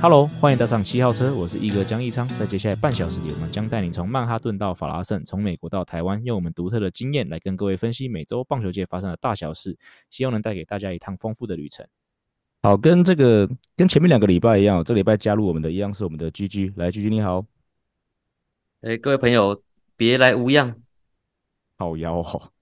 Hello，欢迎搭上七号车，我是一哥江一昌。在接下来半小时里，我们将带你从曼哈顿到法拉盛，从美国到台湾，用我们独特的经验来跟各位分析每周棒球界发生的大小事，希望能带给大家一趟丰富的旅程。好，跟这个跟前面两个礼拜一样，这个礼拜加入我们的一样是我们的 GG，来 GG 你好。哎，各位朋友，别来无恙。好妖哦。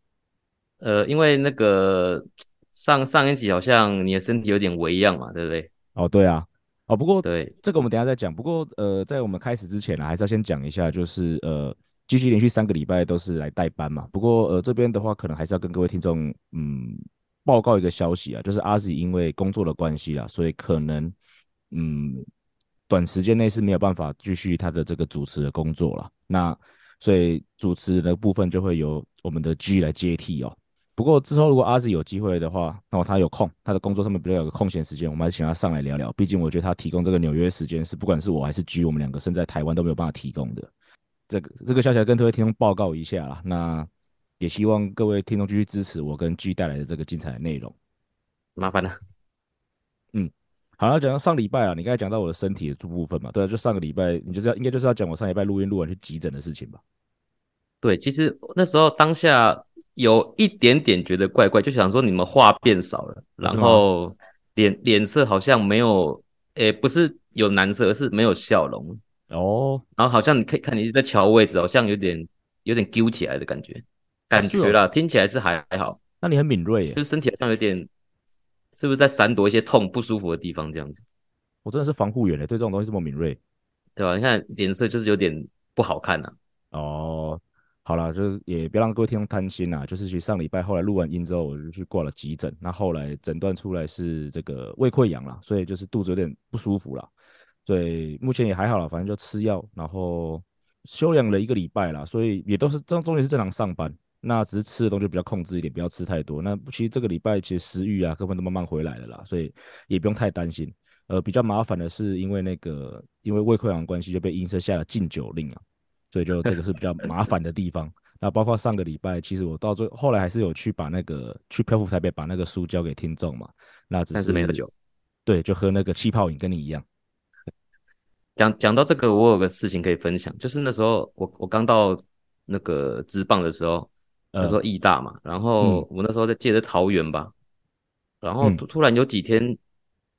呃，因为那个上上一集好像你的身体有点微恙嘛，对不对？哦，对啊。哦，不过对这个我们等一下再讲。不过呃，在我们开始之前呢，还是要先讲一下，就是呃，GG 连续三个礼拜都是来代班嘛。不过呃，这边的话可能还是要跟各位听众嗯报告一个消息啊，就是 Ozzy 因为工作的关系啦，所以可能嗯短时间内是没有办法继续他的这个主持的工作了。那所以主持的部分就会由我们的 G 来接替哦。不过之后如果阿 Z 有机会的话，那么他有空，他的工作上面比较有个空闲时间，我们还是请他上来聊聊。毕竟我觉得他提供这个纽约时间是不管是我还是 G，我们两个身在台湾都没有办法提供的。这个这个消息来跟各位听众报告一下啦。那也希望各位听众继续支持我跟 G 带来的这个精彩的内容。麻烦了。嗯，好了，讲到上礼拜啊，你刚才讲到我的身体的这部分嘛，对啊，就上个礼拜，你就是要应该就是要讲我上礼拜录音录完去急诊的事情吧？对，其实那时候当下。有一点点觉得怪怪，就想说你们话变少了，然后脸脸色好像没有，诶，不是有难色，而是没有笑容哦。然后好像你可以看你在乔位置，好像有点有点揪起来的感觉，感觉啦，听起来是还还好。那你很敏锐耶，就是身体好像有点，是不是在闪躲一些痛不舒服的地方这样子？我真的是防护员嘞，对这种东西这么敏锐，对吧？你看脸色就是有点不好看呐。哦。好了，就是也别让各位听众担心呐。就是其实上礼拜后来录完音之后，我就去挂了急诊。那后来诊断出来是这个胃溃疡了，所以就是肚子有点不舒服了。所以目前也还好了，反正就吃药，然后休养了一个礼拜啦。所以也都是这中间是正常上班，那只是吃的东西比较控制一点，不要吃太多。那其实这个礼拜其实食欲啊，各方都慢慢回来了啦，所以也不用太担心。呃，比较麻烦的是因为那个因为胃溃疡关系就被医生下了禁酒令啊。所以就这个是比较麻烦的地方。那包括上个礼拜，其实我到最后来还是有去把那个去漂浮台北把那个书交给听众嘛。那只是，是没喝酒，对，就喝那个气泡饮，跟你一样。讲讲到这个，我有个事情可以分享，就是那时候我我刚到那个职棒的时候，那时候义大嘛，然后我那时候在借着桃园吧，然后突然有几天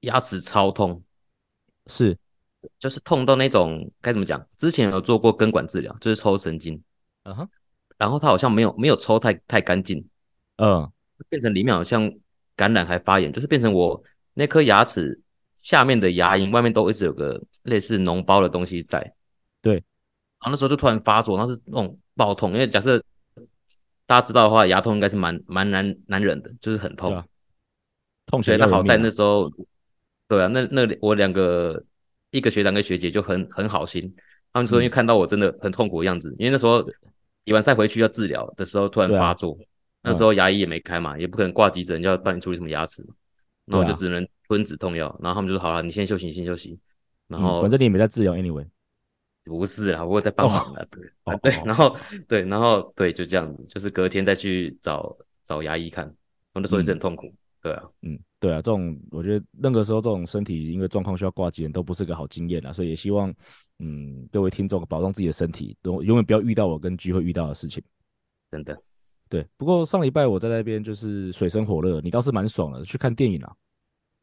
牙齿超痛，是。就是痛到那种该怎么讲？之前有做过根管治疗，就是抽神经，嗯哼，然后他好像没有没有抽太太干净，嗯，变成里面好像感染还发炎，就是变成我那颗牙齿下面的牙龈外面都一直有个类似脓包的东西在，对，然后那时候就突然发作，然后是那种爆痛，因为假设大家知道的话，牙痛应该是蛮蛮难难忍的，就是很痛，啊、痛起来、啊。那好在那时候，对啊，那那我两个。一个学长跟学姐就很很好心，他们说因为看到我真的很痛苦的样子，嗯、因为那时候比完赛回去要治疗的时候突然发作，啊、那时候牙医也没开嘛，嗯、也不可能挂急诊要帮你处理什么牙齿，那我就只能吞止痛药，然后他们就说好了，你先休息，先休息。然后、嗯、反正你也没在治疗，anyway，不是啦，我在帮忙的，对、哦、对，然后对，然后对，就这样子，就是隔天再去找找牙医看，我那时候也是很痛苦，嗯、对啊，嗯。对啊，这种我觉得任何时候这种身体因为状况需要挂急诊都不是个好经验啊，所以也希望嗯各位听众保重自己的身体，都永远不要遇到我跟 G 会遇到的事情。真的，对。不过上礼拜我在那边就是水深火热，你倒是蛮爽的，去看电影啊？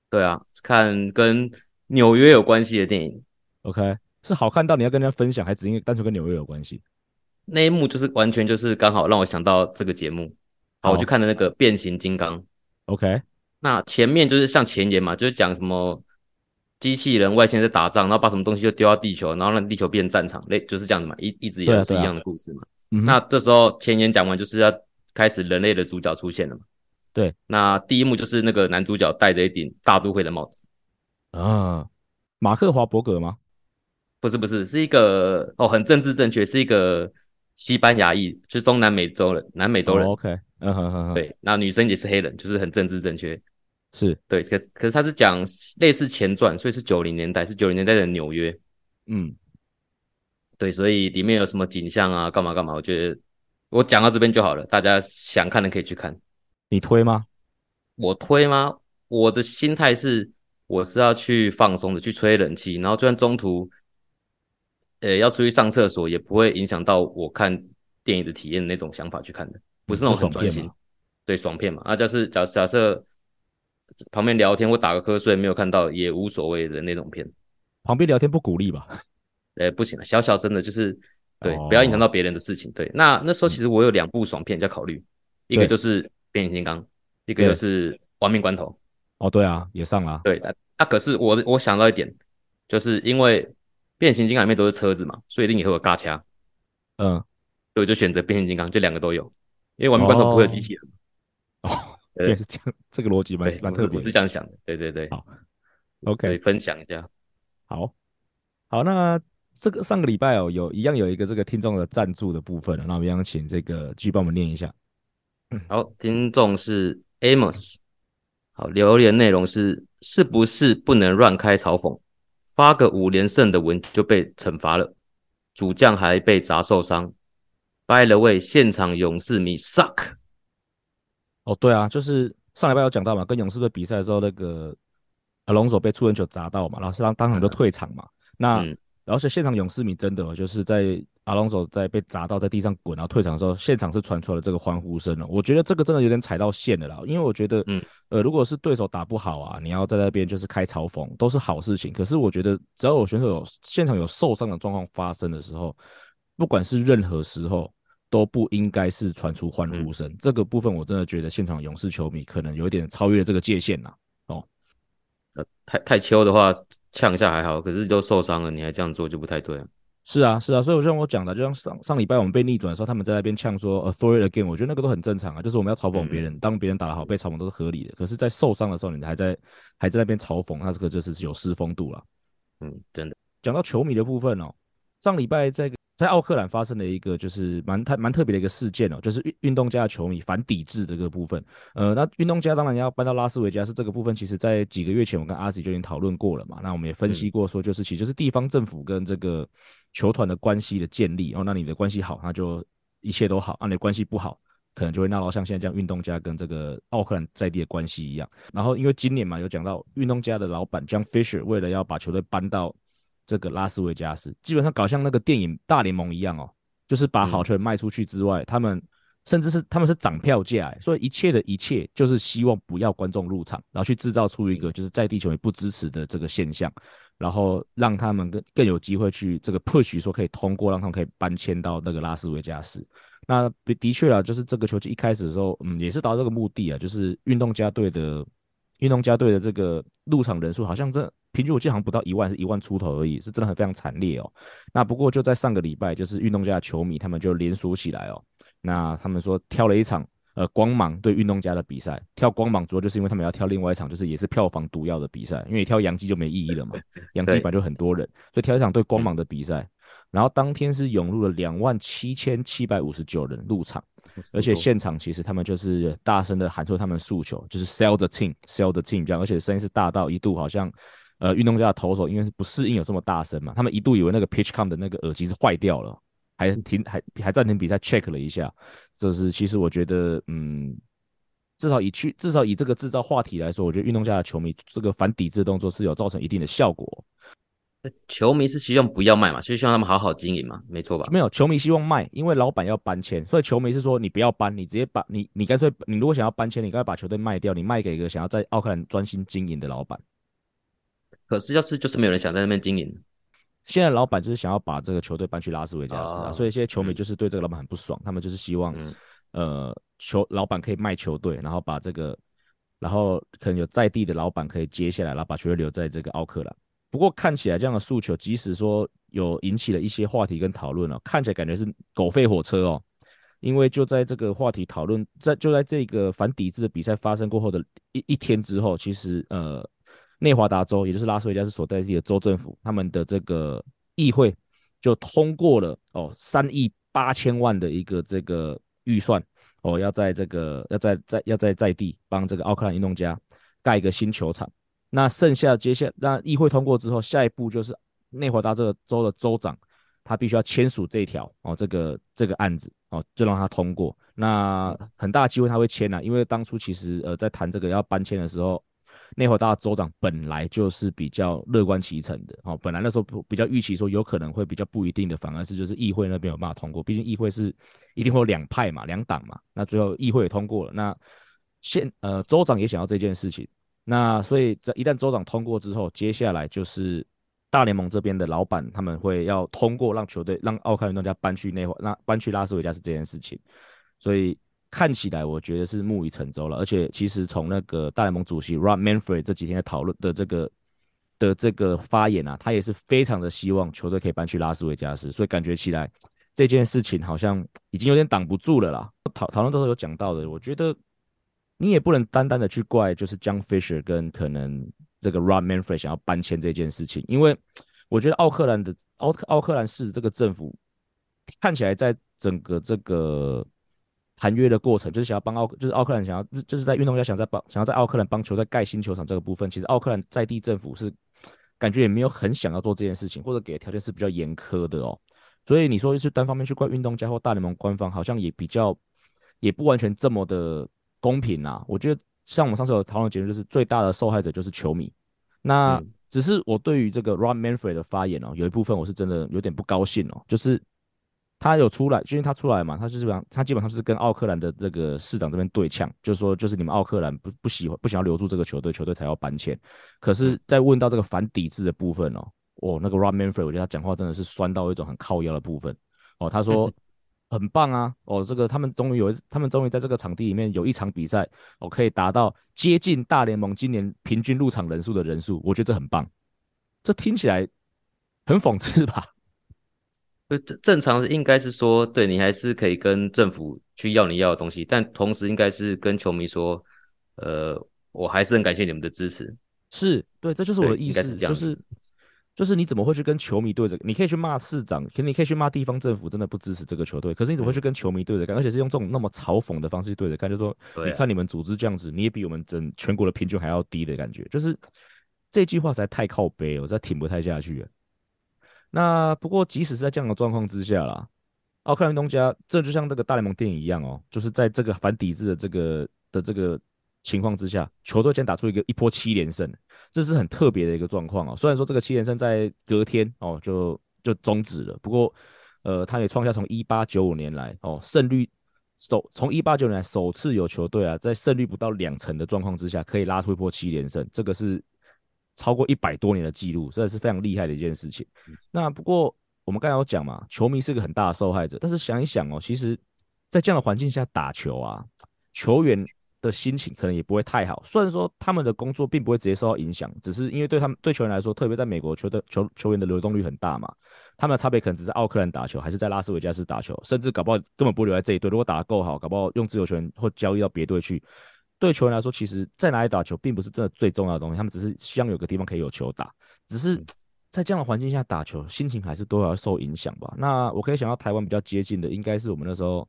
对啊，看跟纽约有关系的电影。OK，是好看到你要跟人家分享，还只因为单纯跟纽约有关系？那一幕就是完全就是刚好让我想到这个节目，好，我去看的那个变形金刚。OK。那前面就是像前言嘛，就是讲什么机器人外星人在打仗，然后把什么东西就丢到地球，然后让地球变战场，类就是这样子嘛，一一直以来是一样的故事嘛。啊啊、那这时候前言讲完，就是要开始人类的主角出现了嘛。对，那第一幕就是那个男主角戴着一顶大都会的帽子啊，马克华伯格吗？不是不是，是一个哦，很政治正确，是一个西班牙裔，就是中南美洲人，南美洲人。Oh, OK，嗯哼哼哼，对，那女生也是黑人，就是很政治正确。是对，可是可是他是讲类似前传，所以是九零年代，是九零年代的纽约。嗯，对，所以里面有什么景象啊，干嘛干嘛？我觉得我讲到这边就好了，大家想看的可以去看。你推吗？我推吗？我的心态是，我是要去放松的，去吹冷气，然后就算中途，呃，要出去上厕所，也不会影响到我看电影的体验的那种想法去看的，不是那种很专心。对，爽片嘛，啊，就是假假设旁边聊天或打个瞌睡没有看到也无所谓的那种片。旁边聊天不鼓励吧？呃，不行了，小小声的，就是对，不要影响到别人的事情。对，那那时候其实我有两部爽片在考虑，一个就是变形金刚，一个就是亡命关头。哦，对啊，也上了。对，啊，可是我我想到一点，就是因为变形金刚里面都是车子嘛，所以一定也会有嘎掐。嗯，所以我就选择变形金刚，这两个都有，因为亡命关头不会有机器人。哦，也是这样，这个逻辑蛮蛮特别。我是这样想的，对对对。好，OK，分享一下。好，好，那这个上个礼拜哦，有一样有一个这个听众的赞助的部分，那我们要请这个继续帮我们念一下。好，听众是 Amos。好，留言内容是：是不是不能乱开嘲讽？发个五连胜的文就被惩罚了，主将还被砸受伤。By the way，现场勇士迷 suck。哦，对啊，就是上礼拜有讲到嘛，跟勇士队比赛的时候，那个阿隆索被触人球砸到嘛，然后是让当场就退场嘛。那、嗯、然后现场勇士迷真的就是在阿隆索在被砸到在地上滚，然后退场的时候，现场是传出了这个欢呼声了。我觉得这个真的有点踩到线了啦，因为我觉得，嗯，呃，如果是对手打不好啊，你要在那边就是开嘲讽都是好事情。可是我觉得只要有选手有现场有受伤的状况发生的时候，不管是任何时候。都不应该是传出欢呼声，嗯，这个部分我真的觉得现场勇士球迷可能有点超越这个界限了。哦，呃，太太秋的话呛一下还好，可是都受伤了，你还这样做就不太对。是啊，是啊，所以就像我讲的，就像上上礼拜我们被逆转的时候，他们在那边呛说 “authority again”，我觉得那个都很正常啊，就是我们要嘲讽别人，嗯，当别人打得好被嘲讽都是合理的。可是，在受伤的时候，你还在还在那边嘲讽，那这个就是有失风度了。嗯，真的。讲到球迷的部分哦，上礼拜这个。在奥克兰发生了一个就是蛮太蛮特别的一个事件哦，就是运运动家的球迷反抵制的这个部分。呃，那运动家当然要搬到拉斯维加斯这个部分，其实在几个月前我跟阿吉就已经讨论过了嘛。那我们也分析过说，就是其实就是地方政府跟这个球团的关系的建立哦。那你的关系好，那就一切都好；那你的关系不好，可能就会闹到像现在这样运动家跟这个奥克兰在地的关系一样。然后因为今年嘛，有讲到运动家的老板 John Fisher 为了要把球队搬到。这个拉斯维加斯。基本上搞像那个电影大联盟一样哦，就是把好球卖出去之外，嗯、他们甚至是他们是涨票价，所以一切的一切就是希望不要观众入场，然后去制造出一个就是在地球也不支持的这个现象，然后让他们更更有机会去这个 push 说可以通过，让他们可以搬迁到那个拉斯维加斯。那的确啊，就是这个球季一开始的时候，嗯，也是达到这个目的啊，就是运动家队的运动家队的这个入场人数好像这。平均我记得好像不到一万，是一万出头而已，是真的很非常惨烈哦。那不过就在上个礼拜，就是运动家的球迷他们就连锁起来哦。那他们说挑了一场呃光芒对运动家的比赛，挑光芒主要就是因为他们要挑另外一场，就是也是票房毒药的比赛，因为挑洋基就没意义了嘛，洋基本来就很多人，所以挑一场对光芒的比赛。然后当天是涌入了两万七千七百五十九人入场，而且现场其实他们就是大声的喊出他们诉求，就是 sell the team，sell the team 这样，而且声音是大到一度好像。呃，运动家的投手因为是不适应有这么大声嘛，他们一度以为那个 PitchCom 的那个耳机是坏掉了，还停还还暂停比赛 check 了一下。就是其实我觉得，嗯，至少以去至少以这个制造话题来说，我觉得运动家的球迷这个反抵制动作是有造成一定的效果。球迷是希望不要卖嘛，就是希望他们好好经营嘛，没错吧？没有，球迷希望卖，因为老板要搬迁，所以球迷是说你不要搬，你直接把你你干脆你如果想要搬迁，你干脆把球队卖掉，你卖给一个想要在奥克兰专心经营的老板。可是，要是就是没有人想在那边经营。现在老板就是想要把这个球队搬去拉斯维加斯啊，所以现在球迷就是对这个老板很不爽，他们就是希望，呃，球老板可以卖球队，然后把这个，然后可能有在地的老板可以接下来，然后把球队留在这个奥克兰。不过看起来这样的诉求，即使说有引起了一些话题跟讨论哦，看起来感觉是狗吠火车哦，因为就在这个话题讨论在就在这个反抵制的比赛发生过后的一一天之后，其实呃。内华达州，也就是拉斯维加斯所在地的州政府，他们的这个议会就通过了哦，三亿八千万的一个这个预算哦，要在这个要在在要在在地帮这个奥克兰运动家盖一个新球场。那剩下接下那议会通过之后，下一步就是内华达这个州的州长，他必须要签署这条哦，这个这个案子哦，就让他通过。那很大的机会他会签啊，因为当初其实呃在谈这个要搬迁的时候，内华达州长本来就是比较乐观其成的哦，本来那时候比较预期说有可能会比较不一定的，反而是就是议会那边有办法通过，毕竟议会是一定会有两派嘛，两党嘛，那最后议会也通过了，那现呃州长也想要这件事情，那所以在一旦州长通过之后，接下来就是大联盟这边的老板他们会要通过让球队让奥克兰运动家搬去内华那搬去拉斯维加斯这件事情，所以。看起来我觉得是木已成舟了，而且其实从那个大联盟主席 Rob Manfred 这几天的讨论的这个的这个发言啊，他也是非常的希望球队可以搬去拉斯维加斯，所以感觉起来这件事情好像已经有点挡不住了啦。讨讨论都是有讲到的，我觉得你也不能单单的去怪就是 John Fisher 跟可能这个 Rob Manfred 想要搬迁这件事情，因为我觉得奥克兰的奥克奥克兰市这个政府看起来在整个这个。谈约的过程就是想要帮奥，就是奥克兰想要，就是在运动家想在帮，想要在奥克兰帮球队盖新球场这个部分，其实奥克兰在地政府是感觉也没有很想要做这件事情，或者给的条件是比较严苛的哦。所以你说是单方面去怪运动家或大联盟官方，好像也比较也不完全这么的公平啊。我觉得像我们上次有讨论结论，就是最大的受害者就是球迷。那只是我对于这个 Rob Manfred 的发言哦，有一部分我是真的有点不高兴哦，就是。他有出来，因为他出来嘛，他是基本上，他基本上是跟奥克兰的这个市长这边对呛，就是说，就是你们奥克兰不不喜欢，不想要留住这个球队，球队才要搬迁。可是，在问到这个反抵制的部分哦，哦，那个 Rob Manfred，我觉得他讲话真的是酸到一种很靠腰的部分哦。他说 很棒啊，哦，这个他们终于有，他们终于在这个场地里面有一场比赛，哦，可以达到接近大联盟今年平均入场人数的人数，我觉得这很棒。这听起来很讽刺吧？正正常的应该是说，对你还是可以跟政府去要你要的东西，但同时应该是跟球迷说，呃，我还是很感谢你们的支持。是对，这就是我的意思，是就是就是你怎么会去跟球迷对着？你可以去骂市长，可你可以去骂地方政府，真的不支持这个球队。可是你怎么会去跟球迷对着干？而且是用这种那么嘲讽的方式去对着干，就是说，你看你们组织这样子，你也比我们整全国的平均还要低的感觉。就是这句话实在太靠背了，我实在挺不太下去了。那不过，即使是在这样的状况之下啦，奥克兰运动家这就像这个大联盟电影一样哦，就是在这个反抵制的这个的这个情况之下，球队竟然打出一个一波七连胜，这是很特别的一个状况哦。虽然说这个七连胜在隔天哦就就终止了，不过呃，他也创下从一八九五年来哦胜率首从一八九五年来首次有球队啊在胜率不到两成的状况之下可以拉出一波七连胜，这个是。超过一百多年的记录，真的是非常厉害的一件事情。那不过我们刚才有讲嘛，球迷是个很大的受害者。但是想一想哦，其实，在这样的环境下打球啊，球员的心情可能也不会太好。虽然说他们的工作并不会直接受到影响，只是因为对他们对球员来说，特别在美国球的球球员的流动率很大嘛，他们的差别可能只是奥克兰打球，还是在拉斯维加斯打球，甚至搞不好根本不留在这一队。如果打得够好，搞不好用自由球员或交易到别队去。对球员来说，其实在哪里打球并不是真的最重要的东西，他们只是希望有个地方可以有球打。只是在这样的环境下打球，心情还是多少受影响吧。那我可以想到台湾比较接近的，应该是我们那时候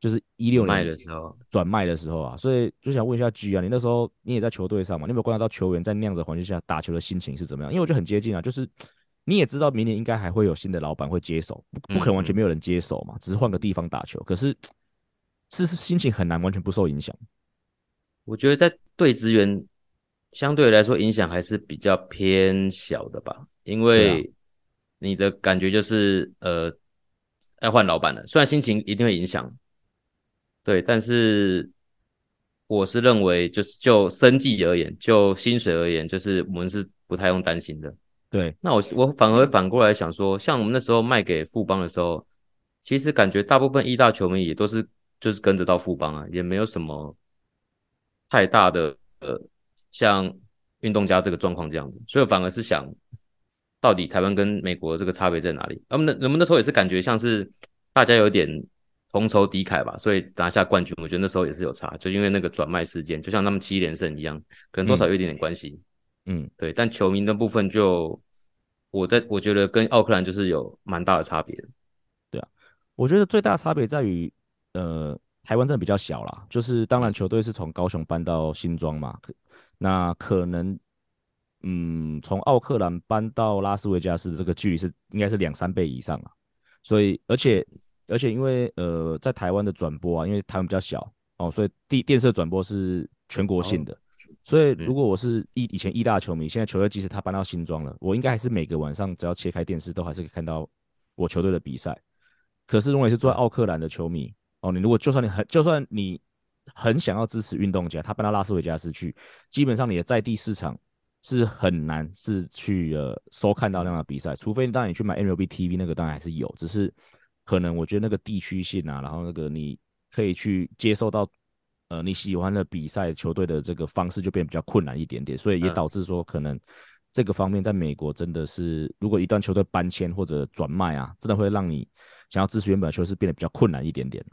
就是一六年的时候转卖的时候啊。所以就想问一下 G 啊，你那时候你也在球队上嘛？你有没有观察到球员在那样子环境下打球的心情是怎么样？因为我觉得很接近啊，就是你也知道明年应该还会有新的老板会接手，不可能完全没有人接手嘛，只是换个地方打球。可是是心情很难完全不受影响。我觉得在对职员相对来说影响还是比较偏小的吧，因为你的感觉就是呃要换老板了，虽然心情一定会影响，对，但是我是认为就是就生计而言，就薪水而言，就是我们是不太用担心的。对，那我我反而反过来想说，像我们那时候卖给富邦的时候，其实感觉大部分一大球迷也都是就是跟着到富邦啊，也没有什么。太大的呃，像运动家这个状况这样子，所以我反而是想，到底台湾跟美国这个差别在哪里？那么那我们那时候也是感觉像是大家有点同仇敌忾吧，所以拿下冠军，我觉得那时候也是有差，就因为那个转卖事件，就像他们七连胜一样，可能多少有一点点关系。嗯，对。但球迷的部分就，我在我觉得跟奥克兰就是有蛮大的差别。对啊，我觉得最大的差别在于，呃。台湾真的比较小啦，就是当然球队是从高雄搬到新庄嘛，那可能嗯从奥克兰搬到拉斯维加斯的这个距离是应该是两三倍以上啊，所以而且而且因为呃在台湾的转播啊，因为台湾比较小哦，所以电电视转播是全国性的，所以如果我是以以前一大球迷，现在球队即使他搬到新庄了，我应该还是每个晚上只要切开电视都还是可以看到我球队的比赛。可是如果你是住在奥克兰的球迷，哦，你如果就算你很就算你很想要支持运动家，他搬到拉斯维加斯去，基本上你的在地市场是很难是去呃收看到那样的比赛，除非当你去买 MLB TV 那个当然还是有，只是可能我觉得那个地区性啊，然后那个你可以去接受到呃你喜欢的比赛球队的这个方式就变得比较困难一点点，所以也导致说可能这个方面在美国真的是，如果一段球队搬迁或者转卖啊，真的会让你。想要支持原本的球是变得比较困难一点点。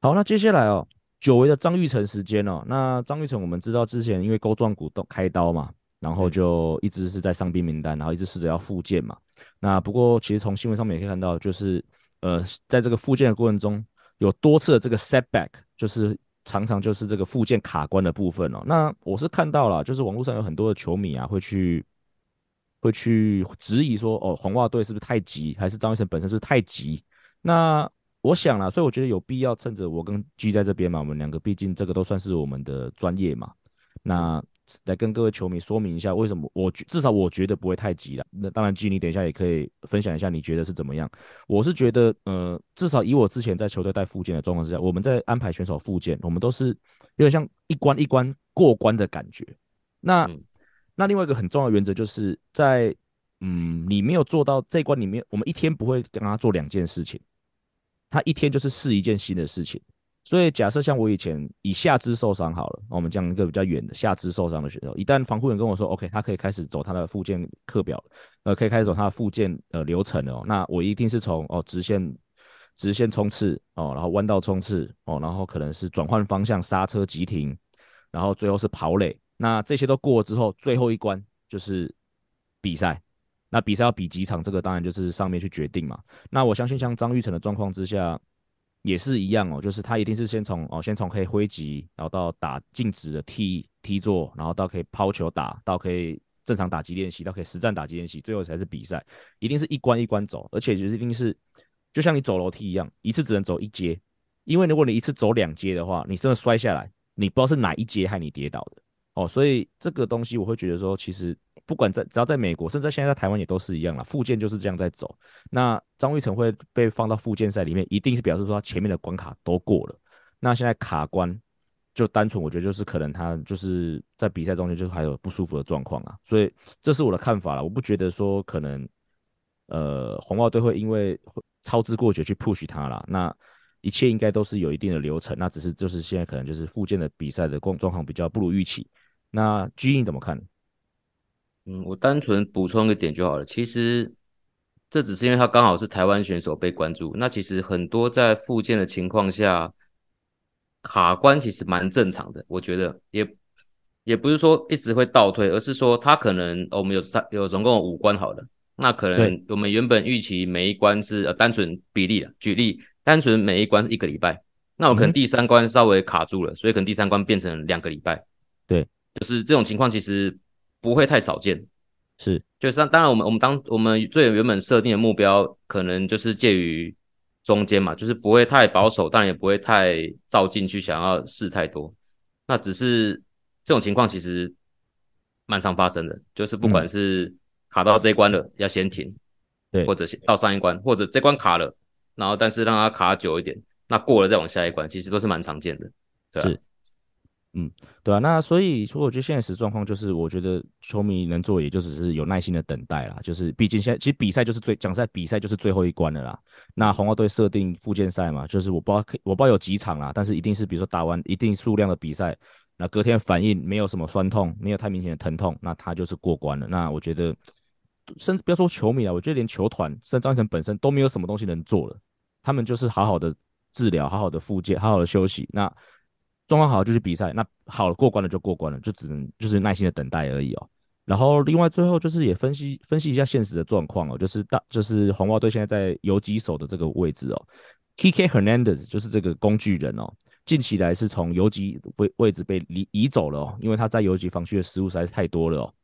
好，那接下来哦，久违的张玉成时间哦。那张玉成我们知道之前因为钩状骨动开刀嘛，然后就一直是在伤兵名单，然后一直试着要复健嘛。那不过其实从新闻上面也可以看到，就是呃，在这个复健的过程中，有多次的这个 setback，就是常常就是这个复健卡关的部分哦。那我是看到了，就是网络上有很多的球迷啊会去。会去质疑说，哦，红袜队是不是太急，还是张医生本身是不是太急？那我想啦，所以我觉得有必要趁着我跟 G 在这边嘛，我们两个毕竟这个都算是我们的专业嘛，那来跟各位球迷说明一下，为什么我至少我觉得不会太急了。那当然基你等一下也可以分享一下你觉得是怎么样。我是觉得，呃，至少以我之前在球队带复健的状况之下，我们在安排选手复健，我们都是有点像一关一关过关的感觉。那。嗯那另外一个很重要的原则就是在，嗯，你没有做到这一关里面，我们一天不会跟他做两件事情，他一天就是试一件新的事情。所以假设像我以前以下肢受伤好了，我们讲一个比较远的下肢受伤的选手，一旦防护员跟我说 OK，他可以开始走他的复健课表，呃，可以开始走他的复健呃流程了，那我一定是从哦直线直线冲刺哦，然后弯道冲刺哦，然后可能是转换方向刹车急停，然后最后是跑垒。那这些都过了之后，最后一关就是比赛。那比赛要比几场，这个当然就是上面去决定嘛。那我相信像张玉成的状况之下，也是一样哦，就是他一定是先从哦，先从可以挥击，然后到打静止的踢踢坐，然后到可以抛球打，到可以正常打击练习，到可以实战打击练习，最后才是比赛。一定是一关一关走，而且就是一定是就像你走楼梯一样，一次只能走一阶，因为如果你一次走两阶的话，你真的摔下来，你不知道是哪一阶害你跌倒的。哦，所以这个东西我会觉得说，其实不管在只要在美国，甚至现在在台湾也都是一样啦。复健就是这样在走。那张玉成会被放到复健赛里面，一定是表示说他前面的关卡都过了。那现在卡关，就单纯我觉得就是可能他就是在比赛中间就还有不舒服的状况啊。所以这是我的看法了。我不觉得说可能呃红袜队会因为操之过急去 push 他啦。那一切应该都是有一定的流程。那只是就是现在可能就是复健的比赛的状状况比较不如预期。那 G 你怎么看？嗯，我单纯补充一个点就好了。其实这只是因为他刚好是台湾选手被关注。那其实很多在复健的情况下卡关，其实蛮正常的。我觉得也也不是说一直会倒退，而是说他可能我们有他有总共有五关好了。那可能我们原本预期每一关是呃单纯比例的，举例单纯每一关是一个礼拜，那我可能第三关稍微卡住了，嗯、所以可能第三关变成两个礼拜。对。就是这种情况其实不会太少见，是，就是当当然我们我们当我们最原本设定的目标可能就是介于中间嘛，就是不会太保守，但也不会太照进去想要试太多。那只是这种情况其实蛮常发生的，就是不管是卡到这一关了要先停，对，或者到上一关，或者这关卡了，然后但是让它卡久一点，那过了再往下一关，其实都是蛮常见的，对啊。嗯，对啊，那所以说，我觉得现实状况就是，我觉得球迷能做，也就只是有耐心的等待啦。就是毕竟现在其实比赛就是最讲在比赛就是最后一关了啦。那红袜队设定附件赛嘛，就是我不知道我不知道有几场啦，但是一定是比如说打完一定数量的比赛，那隔天反应没有什么酸痛，没有太明显的疼痛，那他就是过关了。那我觉得，甚至不要说球迷啊，我觉得连球团，甚至张育成本身都没有什么东西能做了，他们就是好好的治疗，好好的复健，好好的休息。那状况好就去比赛，那好了过关了就过关了，就只能就是耐心的等待而已哦。然后另外最后就是也分析分析一下现实的状况哦，就是大就是红袜队现在在游击手的这个位置哦，K K Hernandez 就是这个工具人哦，近期来是从游击位位置被移移走了哦，因为他在游击防区的失误实在是太多了哦。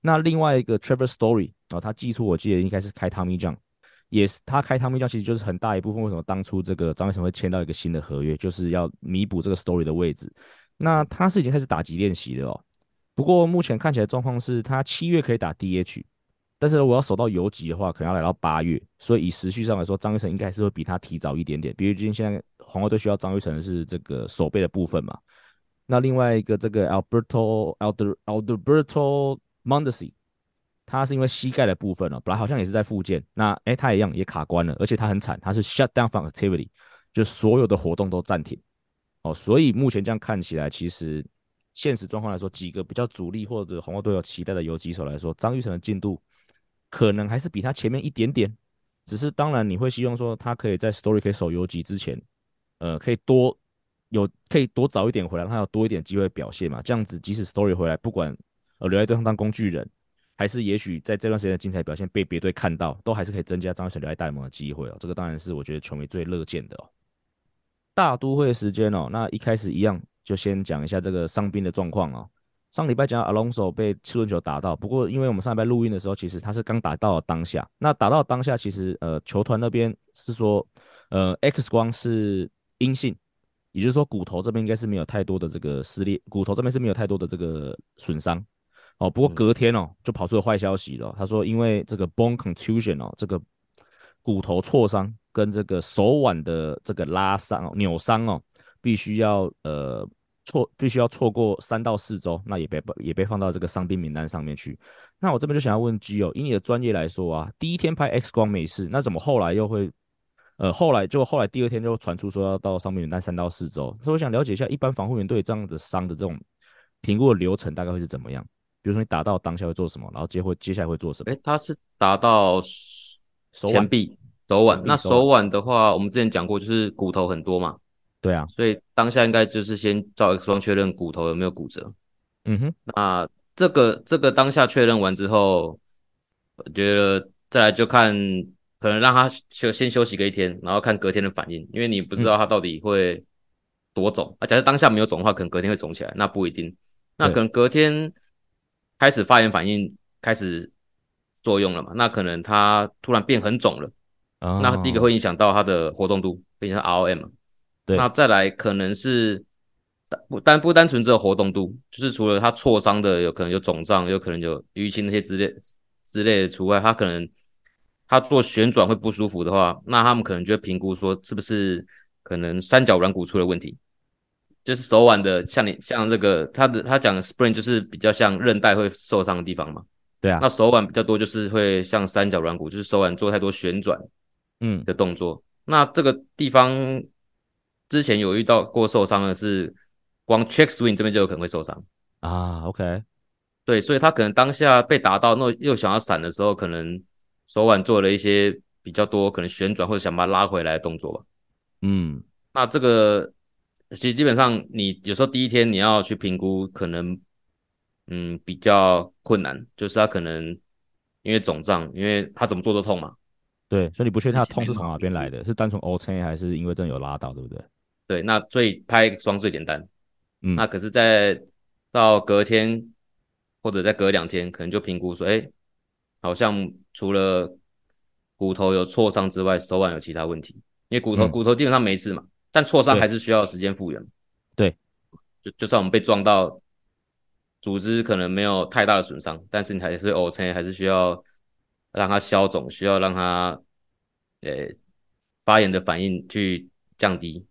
那另外一个 Trevor Story 哦，他寄出我记得应该是开 Tommy 杠也是他开 Tommy John，其实就是很大一部分为什么当初这个张育成会签到一个新的合约，就是要弥补这个 Story 的位置。那他是已经开始打击练习的哦，不过目前看起来状况是他七月可以打 DH。但是我要守到游击的话，可能要来到八月，所以以时序上来说，张玉成应该是会比他提早一点点。毕竟现在红袜队需要张玉成是这个守备的部分嘛。那另外一个这个 Alberto Alder Alberto Mondesi，他是因为膝盖的部分哦，本来好像也是在复健，那诶他一样也卡关了，而且他很惨，他是 shut down from activity，就所有的活动都暂停哦。所以目前这样看起来，其实现实状况来说，几个比较主力或者红袜队有期待的游击手来说，张玉成的进度。可能还是比他前面一点点，只是当然你会希望说他可以在 Story 可以守游击之前，呃，可以多有可以多早一点回来，让他有多一点机会表现嘛。这样子即使 Story 回来，不管呃留在队上当工具人，还是也许在这段时间的精彩表现被别队看到，都还是可以增加张育成留在大联盟的机会哦。这个当然是我觉得球迷最乐见的哦。大都会时间哦，那一开始一样就先讲一下这个伤兵的状况哦。上礼拜讲阿隆索被七轮球打到，不过因为我们上礼拜录音的时候，其实他是刚打到了当下。那打到当下，其实呃球团那边是说，呃 X 光是阴性，也就是说骨头这边应该是没有太多的这个撕裂，骨头这边是没有太多的这个损伤。哦，不过隔天哦就跑出了坏消息了，他说因为这个 bone contusion 哦，这个骨头挫伤跟这个手腕的这个拉伤扭伤哦，必须要呃。错必须要错过三到四周，那也被也被放到这个伤病名单上面去。那我这边就想要问基友，以你的专业来说啊，第一天拍 X 光没事，那怎么后来又会呃后来就后来第二天就传出说要到伤病名单三到四周？所以我想了解一下，一般防护员对这样的伤的这种评估的流程大概会是怎么样？比如说你打到当下会做什么，然后接会接下来会做什么？诶，他是打到手臂、手腕。那手腕的话，我们之前讲过，就是骨头很多嘛。对啊，所以当下应该就是先照 X 光确认骨头有没有骨折。嗯哼，那这个这个当下确认完之后，我觉得再来就看，可能让他休先休息个一天，然后看隔天的反应，因为你不知道他到底会多肿啊。假设当下没有肿的话，可能隔天会肿起来，那不一定。那可能隔天开始发炎反应开始作用了嘛？那可能他突然变很肿了，那第一个会影响到他的活动度，会影响 ROM。那再来可能是不单不单纯只有活动度，就是除了他挫伤的有可能有肿胀，有可能有淤青那些之类之类的除外，他可能他做旋转会不舒服的话，那他们可能就会评估说是不是可能三角软骨出了问题，就是手腕的像你像这个他的他讲的 sprain 就是比较像韧带会受伤的地方嘛，对啊，那手腕比较多就是会像三角软骨，就是手腕做太多旋转嗯的动作，嗯、那这个地方。之前有遇到过受伤的是，光 check swing 这边就有可能会受伤啊。OK，对，所以他可能当下被打到，那又想要闪的时候，可能手腕做了一些比较多可能旋转或者想把它拉回来的动作吧。嗯，那这个其实基本上你有时候第一天你要去评估，可能嗯比较困难，就是他可能因为肿胀，因为他怎么做都痛嘛。对，所以你不确定他痛是从哪边来的，是单纯 OK 还是因为真的有拉到，对不对？对，那所以拍 X 光最简单，嗯，那可是，在到隔天或者再隔两天，可能就评估说，哎，好像除了骨头有挫伤之外，手腕有其他问题。因为骨头、嗯、骨头基本上没事嘛，但挫伤还是需要时间复原。对，就就算我们被撞到，组织可能没有太大的损伤，但是你还是 OK，还是需要让它消肿，需要让它呃发炎的反应去降低。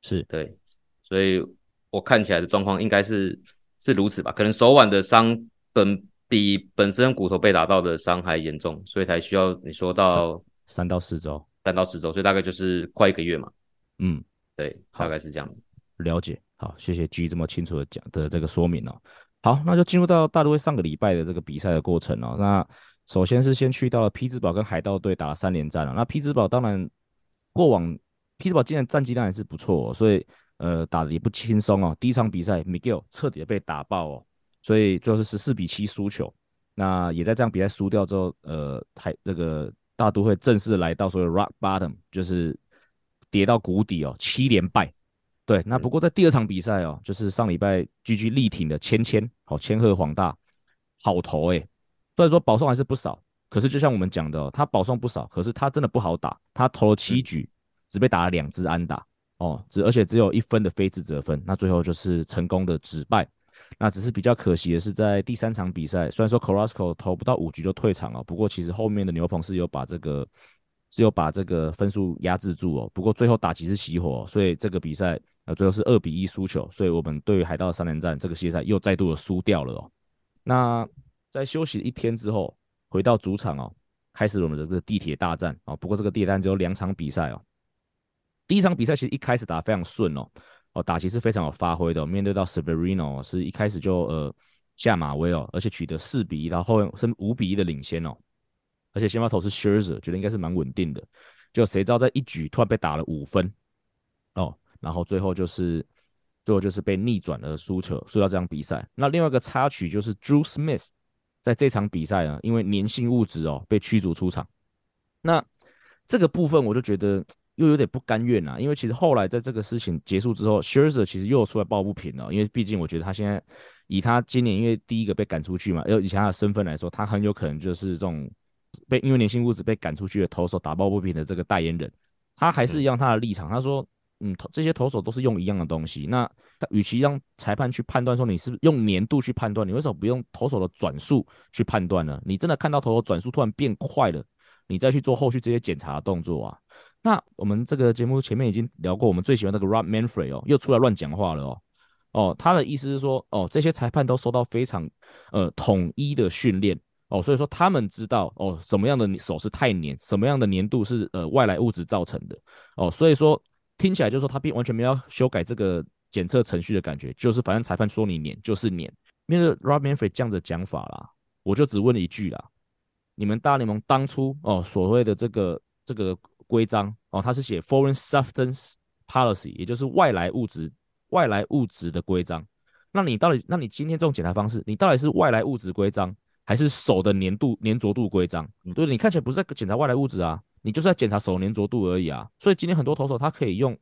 是对，所以我看起来的状况应该是是如此吧？可能手腕的伤本比本身骨头被打到的伤还严重，所以才需要你说到三到四周，三到四周，所以大概就是快一个月嘛。嗯，对，大概是这样。了解，好，谢谢 G 这么清楚的讲的这个说明哦。好，那就进入到大都会上个礼拜的这个比赛的过程哦。那首先是先去到了匹兹堡跟海盗队打了三连战了。那匹兹堡当然过往。匹兹堡今年战绩当然是不错哦，所以呃打的也不轻松哦。第一场比赛，Miguel 彻底的被打爆哦，所以最后是十四比七输球。那也在这样比赛输掉之后，呃，台这个大都会正式来到所谓 Rock Bottom，就是跌到谷底哦，七连败。对，那不过在第二场比赛哦，就是上礼拜 GG 力挺的千千，好千鹤黄大，好投诶，虽然说保送还是不少，可是就像我们讲的哦，他保送不少，可是他真的不好打，他投了七局，只被打了两支安打哦，只而且只有一分的非自责分，那最后就是成功的止败。那只是比较可惜的是，在第三场比赛，虽然说 Carrasco 投不到五局就退场了，不过其实后面的牛棚是有把这个只有把这个分数压制住哦。不过最后打击是熄火，所以这个比赛呃最后是二比一输球，所以我们对于海盗三连战这个系列赛又再度的输掉了哦。那在休息一天之后，回到主场哦，开始我们的这个地铁大战哦。不过这个地铁大战只有两场比赛哦，第一场比赛其实一开始打得非常顺哦。哦，打击是非常有发挥的，面对到 Severino 是一开始就呃下马威哦，而且取得四比一，然后后是五比一的领先哦，而且先发投是 Scherzer，觉得应该是蛮稳定的，就谁知道在一局突然被打了五分哦，然后最后就是最后就是被逆转了输球，输掉这场比赛。那另外一个插曲就是 Drew Smith 在这场比赛啊，因为粘性物质哦被驱逐出场，那这个部分我就觉得。又有点不甘愿啊，因为其实后来在这个事情结束之后，Scherzer 其实又出来抱不平了，因为毕竟我觉得他现在以他今年因为第一个被赶出去嘛，又以他的身份来说，他很有可能就是这种被因为年薪物质被赶出去的投手打抱不平的这个代言人。他还是一样他的立场，他说，嗯，这些投手都是用一样的东西，那他与其让裁判去判断说你是用粘度去判断，你为什么不用投手的转速去判断呢？你真的看到投手转速突然变快了，你再去做后续这些检查的动作啊？那我们这个节目前面已经聊过，我们最喜欢那个 Rob Manfred 哦，又出来乱讲话了哦。哦，他的意思是说，哦，这些裁判都受到非常呃统一的训练哦，所以说他们知道哦什么样的手是太黏，什么样的黏度是呃外来物质造成的哦，所以说听起来就是说他并完全没有修改这个检测程序的感觉，就是反正裁判说你黏就是黏。面对 Rob Manfred 这样的讲法啦，我就只问了一句啦，你们大联盟当初哦所谓的这个这个。规章哦，它是写 Foreign Substance Policy，也就是外来物质外来物质的规章。那你到底，那你今天这种检查方式，你到底是外来物质规章，还是手的粘度粘着度规章？对，你看起来不是在检查外来物质啊，你就是在检查手粘着度而已啊。所以今天很多投手他可以用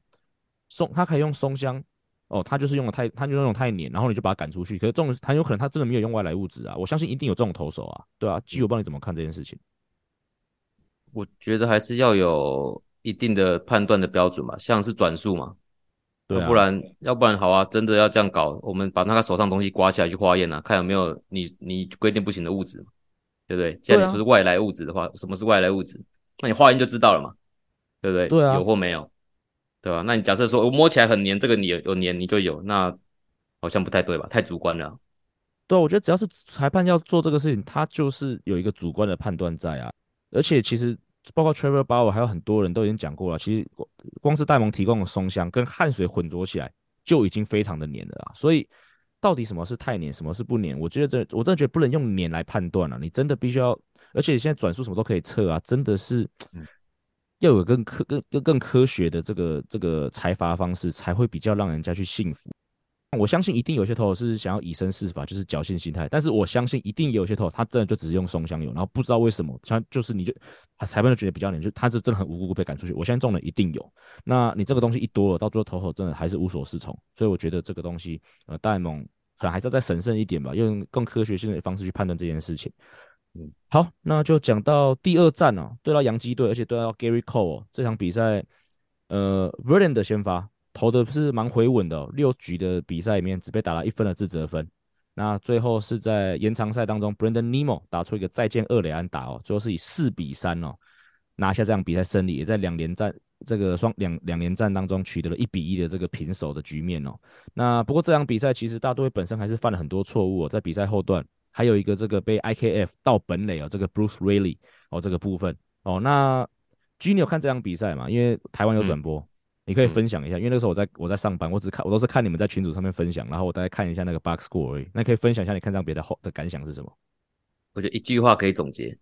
松，他可以用松香哦，他就是用的太，他就用的太黏，然后你就把他赶出去。可是这种很有可能他真的没有用外来物质啊，我相信一定有这种投手啊，对啊，基友，不知道你怎么看这件事情？我觉得还是要有一定的判断的标准嘛，像是转速嘛，对啊，要不然要不然好啊，真的要这样搞，我们把那个手上东西刮下来去化验啊，看有没有你你规定不行的物质，对不对？既然你说是外来物质的话，什么是外来物质？那你化验就知道了嘛，对不对？对啊，有或没有，对吧？那你假设说我摸起来很黏，这个你有有黏你就有，那好像不太对吧？太主观了。对啊，我觉得只要是裁判要做这个事情，他就是有一个主观的判断在啊。而且其实包括 Trevor Bauer 还有很多人都已经讲过了，其实光是戴蒙提供的松香跟汗水混浊起来就已经非常的黏了啊。所以到底什么是太黏，什么是不黏？我觉得这我真的觉得不能用黏来判断了。你真的必须要，而且现在转速什么都可以测啊，真的是要有更科更更更科学的这个这个裁罚方式，才会比较让人家去信服。我相信一定有些投手是想要以身试法，就是侥幸心态。但是我相信一定也有些投手，他真的就只是用松香油，然后不知道为什么，他就是你就裁判就觉得比较黏，就他是真的很无辜被赶出去。我相信这种人一定有。那你这个东西一多了，到最后投手真的还是无所适从。所以我觉得这个东西，呃，戴蒙可能还是要再审慎一点吧，用更科学性的方式去判断这件事情。嗯，好，那就讲到第二站哦，对到洋基队，而且对到 Gary Cole、哦、这场比赛，呃，Verlander 先发。投的是蛮回稳的哦，六局的比赛里面只被打了一分的自责分。那最后是在延长赛当中，Brandon Nemo 打出一个再见二垒安打哦，最后是以四比三哦拿下这场比赛胜利，也在两连战这个双两两连战当中取得了一比一的这个平手的局面哦。那不过这场比赛其实大都会本身还是犯了很多错误哦，在比赛后段还有一个这个被 IKF 到本垒哦，这个 Bruce Raley 哦这个部分哦。那 G 你有看这场比赛吗？因为台湾有转播。你可以分享一下，因为那个时候我在我在上班，我只看我都是看你们在群组上面分享，然后我大概看一下那个 box score 而已。那可以分享一下你看这样别的后的感想是什么？我觉得一句话可以总结，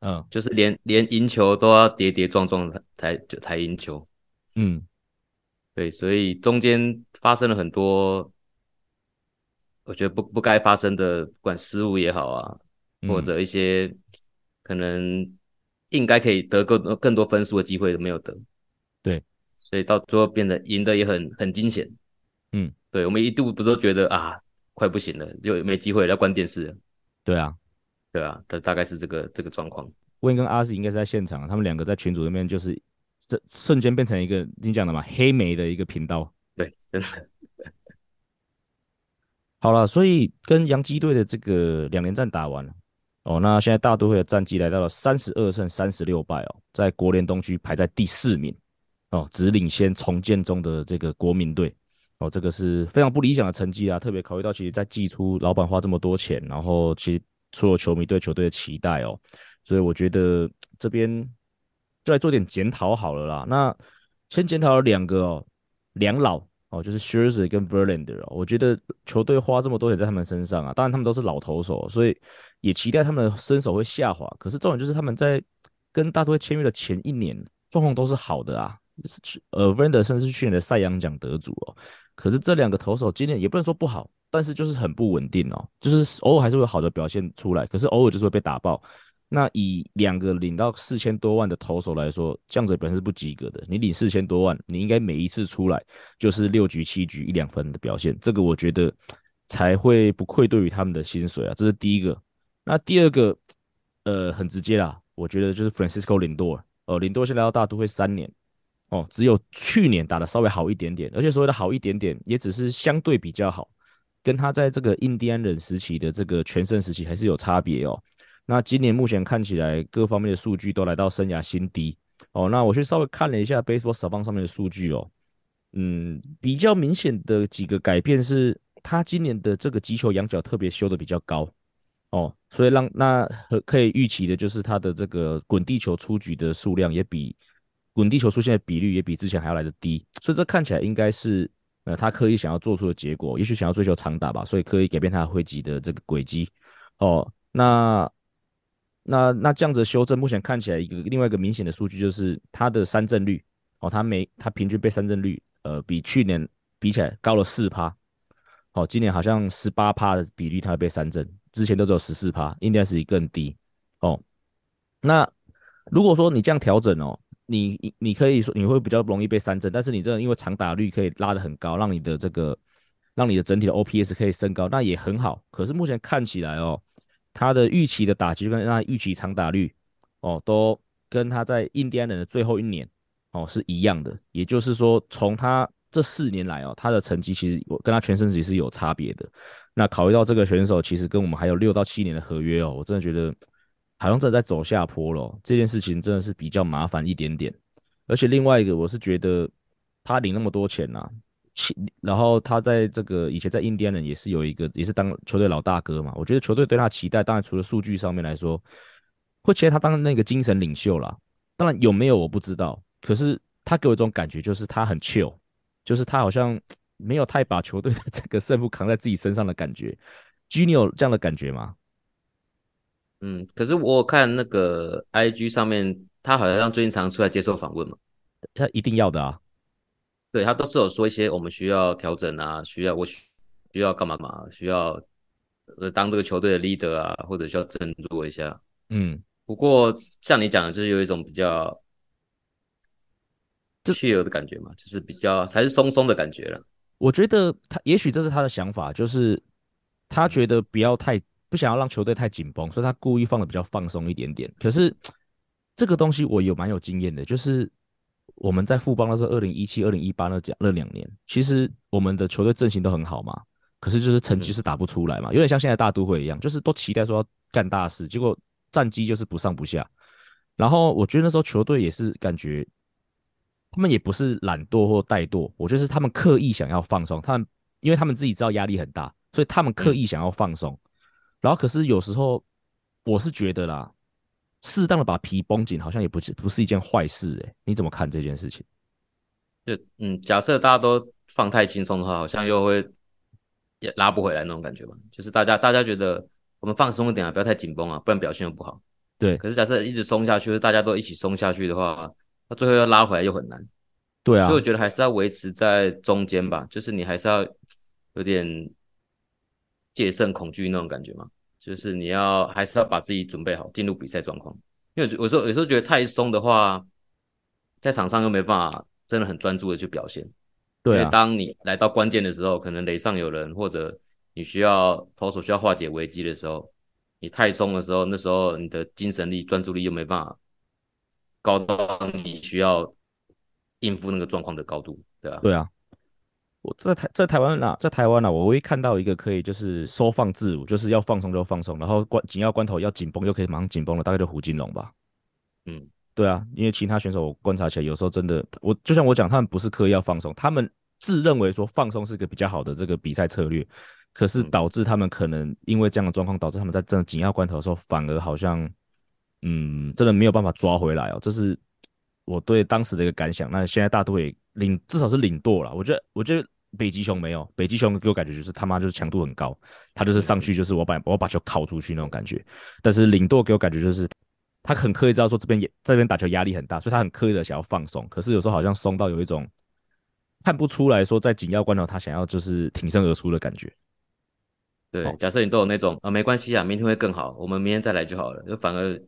嗯，就是连连赢球都要跌跌撞撞才就才赢球，嗯，对，所以中间发生了很多，我觉得不不该发生的，不管失误也好啊，或者一些 可能应该可以得更更多分数的机会都没有得。对，所以到最后变得赢得也很很惊险。嗯，对，我们一度不都觉得啊，快不行了，就没机会了，要关电视了。对啊，对啊，大大概是这个这个状况。温跟阿斯应该是在现场，他们两个在群组里面就是这瞬间变成一个你讲的嘛黑莓的一个频道。对，真的。好了，所以跟洋基队的这个两连战打完了哦，那现在大都会的战绩来到了三十二胜三十六败哦，在国联东区排在第四名哦，只领先重建中的这个国民队哦，这个是非常不理想的成绩啊，特别考虑到其实在季初老板花这么多钱，然后其实所有球迷对球队的期待哦，所以我觉得这边就来做点检讨好了啦。那先检讨了两个哦，两老。哦，就是 s h i r z e 跟 Verlander 哦，我觉得球队花这么多钱在他们身上啊，当然他们都是老投手，所以也期待他们的身手会下滑。可是重点就是他们在跟大都会签约的前一年状况都是好的啊，呃 v e n d e r 甚至去年的赛扬奖得主哦。可是这两个投手今年也不能说不好，但是就是很不稳定哦，就是偶尔还是会有好的表现出来，可是偶尔就是会被打爆。那以两个领到四千多万的投手来说，这样子本身是不及格的。你领四千多万，你应该每一次出来就是六局七局一两分的表现，这个我觉得才会不愧对于他们的薪水啊。这是第一个。那第二个，呃，很直接啦，我觉得就是 Francisco Lindor，呃，Lindor 现在来到大都会三年，哦，只有去年打得稍微好一点点，而且所谓的好一点点，也只是相对比较好，跟他在这个印第安人时期的这个全盛时期还是有差别哦。那今年目前看起来各方面的数据都来到生涯新低哦。那我去稍微看了一下 Baseball Savant 上面的数据哦，嗯，比较明显的几个改变是，他今年的这个击球仰角特别修的比较高哦，所以让那可以预期的就是他的这个滚地球出局的数量也比滚地球出现的比率也比之前还要来得低，所以这看起来应该是呃他刻意想要做出的结果，也许想要追求长打吧，所以刻意改变他的挥击的这个轨迹哦。那那那这样子修正，目前看起来一个另外一个明显的数据就是他的三振率哦，他每他平均被三振率呃比去年比起来高了四趴，哦，今年好像十八趴的比例他被三振，之前都只有十四趴，应该是更低哦。那如果说你这样调整哦，你你可以说你会比较容易被三振，但是你这因为长打率可以拉得很高，让你的这个让你的整体的 OPS 可以升高，那也很好。可是目前看起来哦。他的预期的打击跟他预期长打率，哦，都跟他在印第安人的最后一年，哦，是一样的。也就是说，从他这四年来哦，他的成绩其实我跟他全盛时期是有差别的。那考虑到这个选手其实跟我们还有六到七年的合约哦，我真的觉得好像正在走下坡了。这件事情真的是比较麻烦一点点。而且另外一个，我是觉得他领那么多钱呐。然后他在这个以前在印第安人也是有一个，也是当球队老大哥嘛。我觉得球队对他期待，当然除了数据上面来说，会期待他当那个精神领袖啦。当然有没有我不知道，可是他给我一种感觉，就是他很 chill，就是他好像没有太把球队的这个胜负扛在自己身上的感觉。G，你有这样的感觉吗？嗯，可是我看那个 IG 上面，他好像最近常出来接受访问嘛，他一定要的啊。对，他都是有说一些我们需要调整啊，需要我需需要干嘛嘛，需要呃当这个球队的 leader 啊，或者需要振作一下。嗯，不过像你讲的，就是有一种比较 chill 的感觉嘛，就是比较还是松松的感觉了。我觉得他也许这是他的想法，就是他觉得不要太不想要让球队太紧绷，所以他故意放的比较放松一点点。可是这个东西我有蛮有经验的，就是。我们在富邦的时候，二零一七、二零一八那讲那两年，其实我们的球队阵型都很好嘛，可是就是成绩是打不出来嘛，有点像现在大都会一样，就是都期待说要干大事，结果战绩就是不上不下。然后我觉得那时候球队也是感觉，他们也不是懒惰或怠惰，我觉得是他们刻意想要放松，他们因为他们自己知道压力很大，所以他们刻意想要放松。然后可是有时候我是觉得啦。适当的把皮绷紧，好像也不是不是一件坏事哎，你怎么看这件事情？就嗯，假设大家都放太轻松的话，好像又会也拉不回来那种感觉吧。就是大家大家觉得我们放松一点啊，不要太紧绷啊，不然表现又不好。对。可是假设一直松下去，大家都一起松下去的话，那最后要拉回来又很难。对啊。所以我觉得还是要维持在中间吧，就是你还是要有点戒慎恐惧那种感觉嘛。就是你要还是要把自己准备好进入比赛状况，因为有时候有时候觉得太松的话，在场上又没办法真的很专注的去表现。对啊，当你来到关键的时候，可能垒上有人，或者你需要投手需要化解危机的时候，你太松的时候，那时候你的精神力、专注力又没办法高到你需要应付那个状况的高度，对吧？对啊。我在台在台湾啊，在台湾啊，我唯一看到一个可以就是收放自如，就是要放松就放松，然后关紧要关头要紧绷就可以马上紧绷了，大概就胡金龙吧。嗯，对啊，因为其他选手我观察起来，有时候真的，我就像我讲，他们不是刻意要放松，他们自认为说放松是个比较好的这个比赛策略，可是导致他们可能因为这样的状况，导致他们在真的紧要关头的时候，反而好像嗯，真的没有办法抓回来哦，这是我对当时的一个感想。那现在大都会领至少是领舵了，我觉得，我觉得。北极熊没有，北极熊给我感觉就是他妈就是强度很高，他就是上去就是我把我把球拷出去那种感觉。但是领舵给我感觉就是他很刻意知道说这边也这边打球压力很大，所以他很刻意的想要放松。可是有时候好像松到有一种看不出来说在紧要关头他想要就是挺身而出的感觉。对，假设你都有那种啊没关系啊，明天会更好，我们明天再来就好了。就反而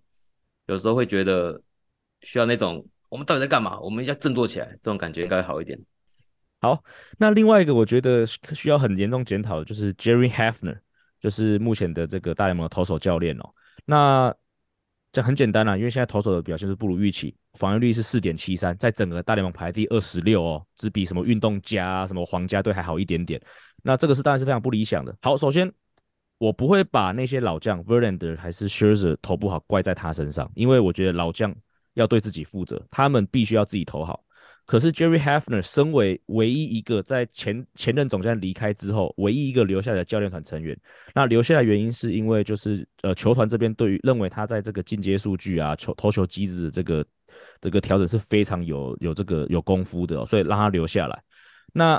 有时候会觉得需要那种我们到底在干嘛？我们要振作起来，这种感觉应该会好一点。好，那另外一个我觉得需要很严重检讨的就是 Jerry Hefner，就是目前的这个大联盟的投手教练哦。那这很简单啦，因为现在投手的表现是不如预期，防御率是四点七三，在整个大联盟排第二十六哦，只比什么运动家、什么皇家队还好一点点。那这个是当然是非常不理想的。好，首先我不会把那些老将 Verlander 还是 sherzer 投不好怪在他身上，因为我觉得老将要对自己负责，他们必须要自己投好。可是 Jerry Hefner 身为唯一一个在前前任总教练离开之后，唯一一个留下来的教练团成员，那留下来原因是因为就是呃球团这边对于认为他在这个进阶数据啊球投球机制的这个这个调整是非常有有这个有功夫的，哦，所以让他留下来。那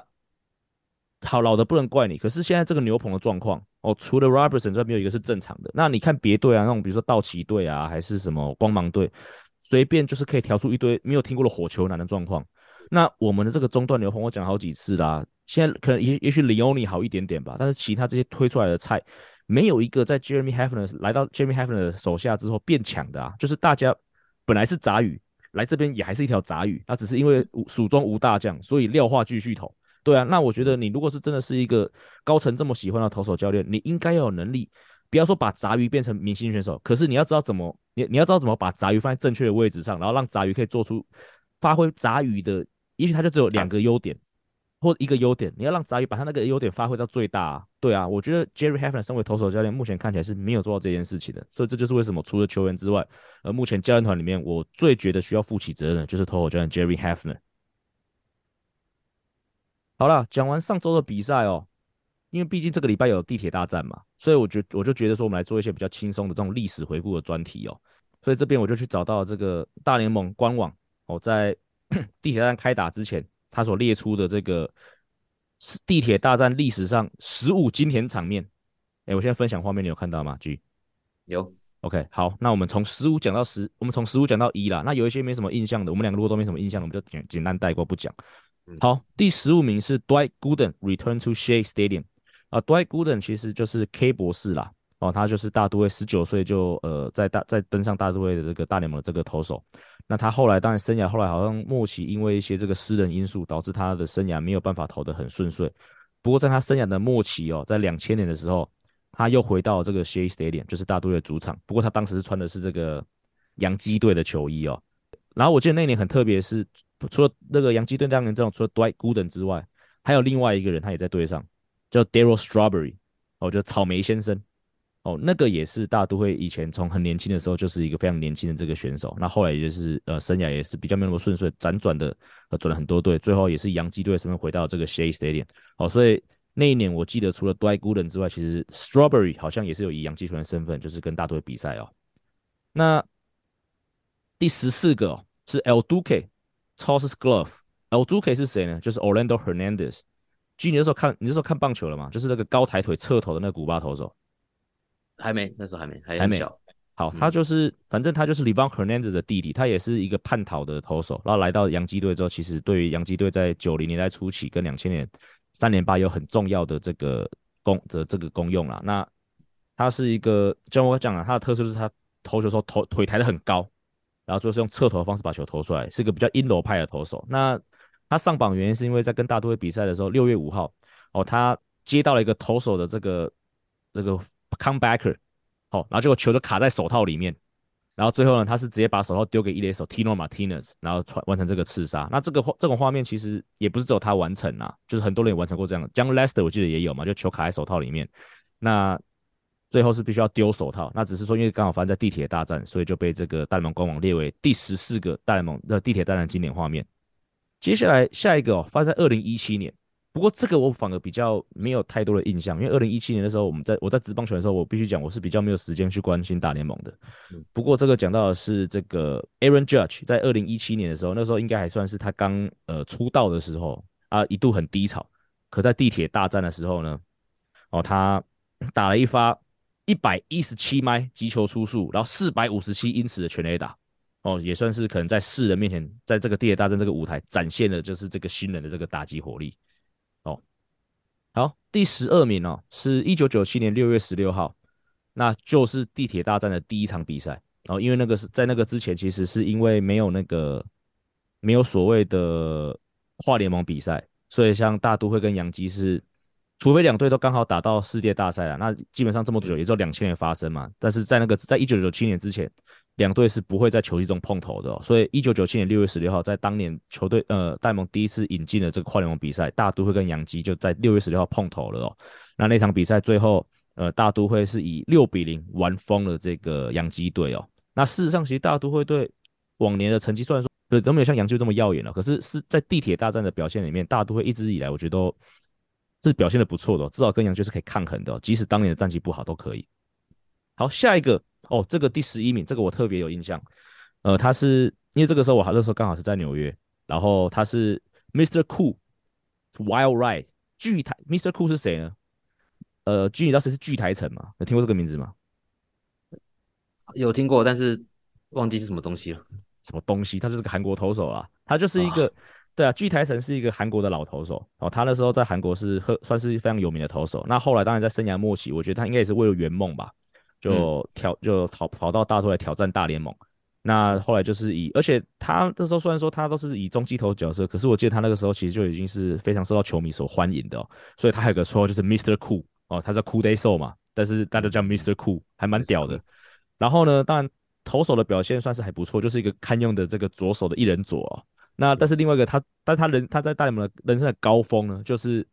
好，老的不能怪你，可是现在这个牛棚的状况哦，除了 Robertson 之外没有一个是正常的。那你看别队啊，那种比如说道奇队啊，还是什么光芒队，随便就是可以调出一堆没有听过的火球男的状况。那我们的这个中段牛棚，我讲好几次啦。现在可能也也许 Leone 好一点点吧，但是其他这些推出来的菜，没有一个在 Jeremy Hefner 来到 Jeremy Hefner 的手下之后变强的啊。就是大家本来是杂鱼，来这边也还是一条杂鱼，那只是因为蜀中无大将，所以廖化继续投。对啊，那我觉得你如果是真的是一个高层这么喜欢的投手教练，你应该要有能力，不要说把杂鱼变成明星选手，可是你要知道怎么，你你要知道怎么把杂鱼放在正确的位置上，然后让杂鱼可以做出发挥杂鱼的。也许他就只有两个优点，或一个优点，你要让杂鱼把他那个优点发挥到最大啊。对啊，我觉得 Jerry Hefner 身为投手教练，目前看起来是没有做到这件事情的，所以这就是为什么除了球员之外，而目前教练团里面我最觉得需要负起责任的就是投手教练 Jerry Hefner。好了，讲完上周的比赛哦，因为毕竟这个礼拜有地铁大战嘛，所以我觉我就觉得说我们来做一些比较轻松的这种历史回顾的专题哦，所以这边我就去找到这个大联盟官网哦，在。地铁大战开打之前，他所列出的这个地铁大战历史上十五经典场面，哎，我现在分享画面，你有看到吗？G 有，OK，好，那我们从十五讲到十，我们从十五讲到一啦。那有一些没什么印象的，我们两个如果都没什么印象的，我们就简简单带过不讲。好，第十五名是 Dwight Gooden return to Shea Stadium 啊，Dwight Gooden 其实就是 K 博士啦。哦，他就是大都会十九岁就呃在大在登上大都会的这个大联盟的这个投手。那他后来当然生涯后来好像末期因为一些这个私人因素导致他的生涯没有办法投得很顺遂。不过在他生涯的末期哦，在两千年的时候，他又回到这个 Shea Stadium，就是大都会主场。不过他当时是穿的是这个洋基队的球衣哦。然后我记得那年很特别，是除了那个洋基队当年这种除了 Dwight Gooden 之外，还有另外一个人他也在队上，叫 Darryl Strawberry，哦，就草莓先生。哦，那个也是大都会以前从很年轻的时候就是一个非常年轻的这个选手，那后来也就是呃生涯也是比较没那么顺遂，辗转的呃转了很多队，最后也是洋基队身份回到这个 Shea Stadium。哦，所以那一年我记得除了 Dwight Gooden 之外，其实 Strawberry 好像也是有以洋基团的身份，就是跟大都会比赛哦。那第十四个、哦、是 El Duque t o s s glove，El Duque 是谁呢？就是 Orlando Hernandez。G，你那时候看你那时候看棒球了吗？就是那个高抬腿侧头的那个古巴投手。还没，那时候还没，还很小。好，他就是，嗯、反正他就是 Livan Hernandez 的弟弟，他也是一个叛逃的投手。然后来到洋基队之后，其实对于洋基队在九零年代初期跟两千年三连霸有很重要的这个功的这个功用啦。那他是一个，就像我讲了，他的特色就是他投球的时候头腿抬得很高，然后就是用侧投的方式把球投出来，是一个比较阴柔派的投手。那他上榜原因是因为在跟大都会比赛的时候，六月五号哦，他接到了一个投手的这个这个 comebacker，好，然后结果球就卡在手套里面。然后最后呢，他是直接把手套丢给一垒手 Tino Martinez，然后完完成这个刺杀。那这个画这种画面其实也不是只有他完成啊，就是很多人也完成过这样的。Jon Lester 我记得也有嘛，就球卡在手套里面。那最后是必须要丢手套，那只是说因为刚好发生在地铁大战，所以就被这个大联盟官网列为第十四个大联盟的地铁大战经典画面。接下来下一个哦，发生在二零一七年。不过这个我反而比较没有太多的印象，因为二零一七年的时候，我们在我在职棒球的时候，我必须讲我是比较没有时间去关心大联盟的。不过这个讲到的是这个 Aaron Judge 在二零一七年的时候，那时候应该还算是他刚呃出道的时候啊，一度很低潮。可在地铁大战的时候呢，哦，他打了一发一百一十七迈击球出速，然后四百五十七英尺的全垒打，哦，也算是可能在世人面前，在这个地铁大战这个舞台展现的就是这个新人的这个打击火力。好，第十二名哦，是一九九七年六月十六号，那就是地铁大战的第一场比赛。然后，因为那个是在那个之前，其实是因为没有那个没有所谓的跨联盟比赛，所以像大都会跟洋基是，除非两队都刚好打到世界大赛了，那基本上这么久也就两千年发生嘛。但是在那个在一九九七年之前。两队是不会在球季中碰头的哦，所以一九九七年六月十六号，在当年球队呃戴蒙第一次引进了这个跨联盟比赛，大都会跟洋基就在六月十六号碰头了哦。那那场比赛最后呃大都会是以六比零玩疯了这个洋基队哦。那事实上，其实大都会队往年的成绩虽然说都没有像洋基这么耀眼了，可是是在地铁大战的表现里面，大都会一直以来我觉得都是表现的不错的，至少跟洋基是可以抗衡的哦，即使当年的战绩不好都可以。好，下一个。哦，这个第十一名，这个我特别有印象。呃，他是因为这个时候我还那时候刚好是在纽约，然后他是 Mr. Cool，Wild Ride 巨台，Mr. Cool 是谁呢？呃，巨你知道谁是巨台城吗？有听过这个名字吗？有听过，但是忘记是什么东西了。什么东西？他就是个韩国投手啊，他就是一个，哦、对啊，巨台城是一个韩国的老投手。哦，他那时候在韩国是很算是非常有名的投手。那后来当然在生涯末期，我觉得他应该也是为了圆梦吧。就挑就跑跑到大都来挑战大联盟，那后来就是以，而且他那时候虽然说他都是以中继投角色，可是我记得他那个时候其实就已经是非常受到球迷所欢迎的哦，所以他还有个绰号就是 Mr. Cool 哦，他叫 Cool Day Soul 嘛，但是大家叫 Mr. Cool 还蛮屌的。然后呢，当然投手的表现算是还不错，就是一个堪用的这个左手的一人左哦。那但是另外一个他，但他人他在大联盟的人生的高峰呢，就是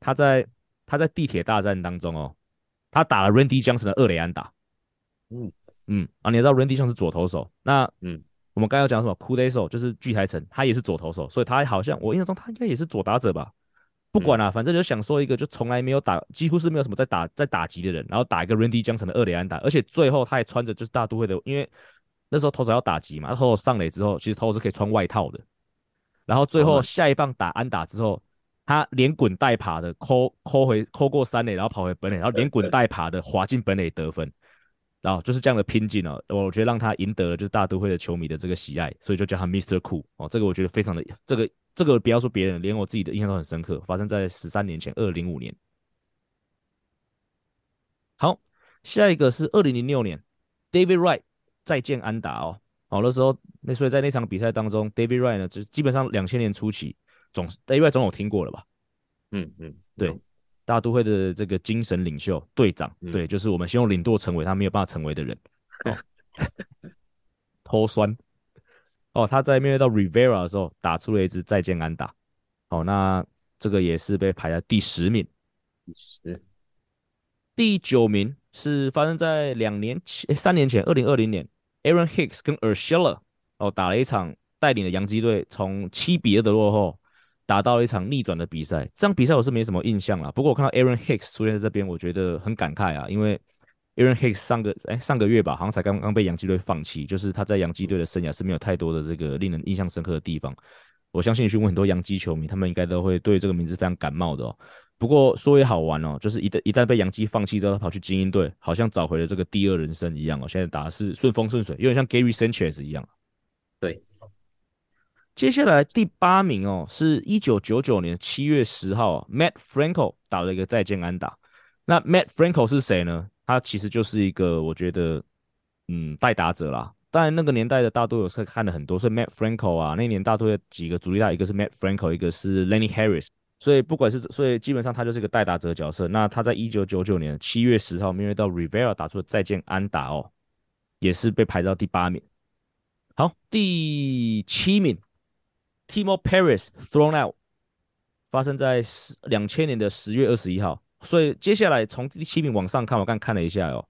他在他在地铁大战当中哦。他打了 Randy Johnson 的二垒安打，嗯。嗯啊，你知道 Randy Johnson 是左投手，那嗯，我们刚刚要讲什么？Soul 就是巨台城，他也是左投手，所以他好像我印象中他应该也是左打者吧？不管啦、啊，反正就想说一个就从来没有打，几乎是没有什么在打在打击的人，然后打一个 Randy Johnson 的二垒安打，而且最后他还穿着就是大都会的，因为那时候投手要打击嘛，投手上垒之后，其实投手是可以穿外套的，然后最后下一棒打安打之后。他连滚带爬的抠抠回抠过三垒，然后跑回本垒，然后连滚带爬的滑进本垒得分，然后就是这样的拼劲哦，我觉得让他赢得了就是大都会的球迷的这个喜爱，所以就叫他 Mr. Cool 哦，这个我觉得非常的这个这个不要说别人，连我自己的印象都很深刻，发生在十三年前，二零零五年。好，下一个是二零零六年，David Wright 再见安达哦，好的时候那所以在那场比赛当中，David Wright 呢就基本上两千年初期。总因为总有听过了吧？嗯嗯，对，大都会的这个精神领袖队长，嗯、对，就是我们希望领舵成为他没有办法成为的人。哦，偷酸哦，他在面对到 Rivera 的时候打出了一支再见安打。哦，那这个也是被排在第十名。第十，第九名是发生在两年前，三年前，二零二零年，Aaron Hicks 跟 Urshela 哦打了一场，带领的洋基队从七比二的落后。打到了一场逆转的比赛，这场比赛我是没什么印象了。不过我看到 Aaron Hicks 出现在这边，我觉得很感慨啊，因为 Aaron Hicks 上个哎上个月吧，好像才刚刚被洋基队放弃，就是他在洋基队的生涯是没有太多的这个令人印象深刻的地方。我相信你去问很多洋基球迷，他们应该都会对这个名字非常感冒的哦。不过说也好玩哦，就是一旦一旦被洋基放弃之后，他跑去精英队，好像找回了这个第二人生一样哦。现在打的是顺风顺水，有点像 Gary Sanchez 一样。接下来第八名哦，是一九九九年七月十号，Matt Franco 打了一个再见安打。那 Matt Franco 是谁呢？他其实就是一个我觉得，嗯，代打者啦。当然那个年代的大都有是看了很多，所以 Matt Franco 啊，那年大都有几个主力大，一个是 Matt Franco，一个是 Lenny Harris，所以不管是所以基本上他就是一个代打者角色。那他在一九九九年七月十号面对到 Rivera 打出了再见安打哦，也是被排到第八名。好，第七名，Timo Paris thrown out，发生在十两千年的十月二十一号。所以接下来从第七名往上看，我刚看了一下哦。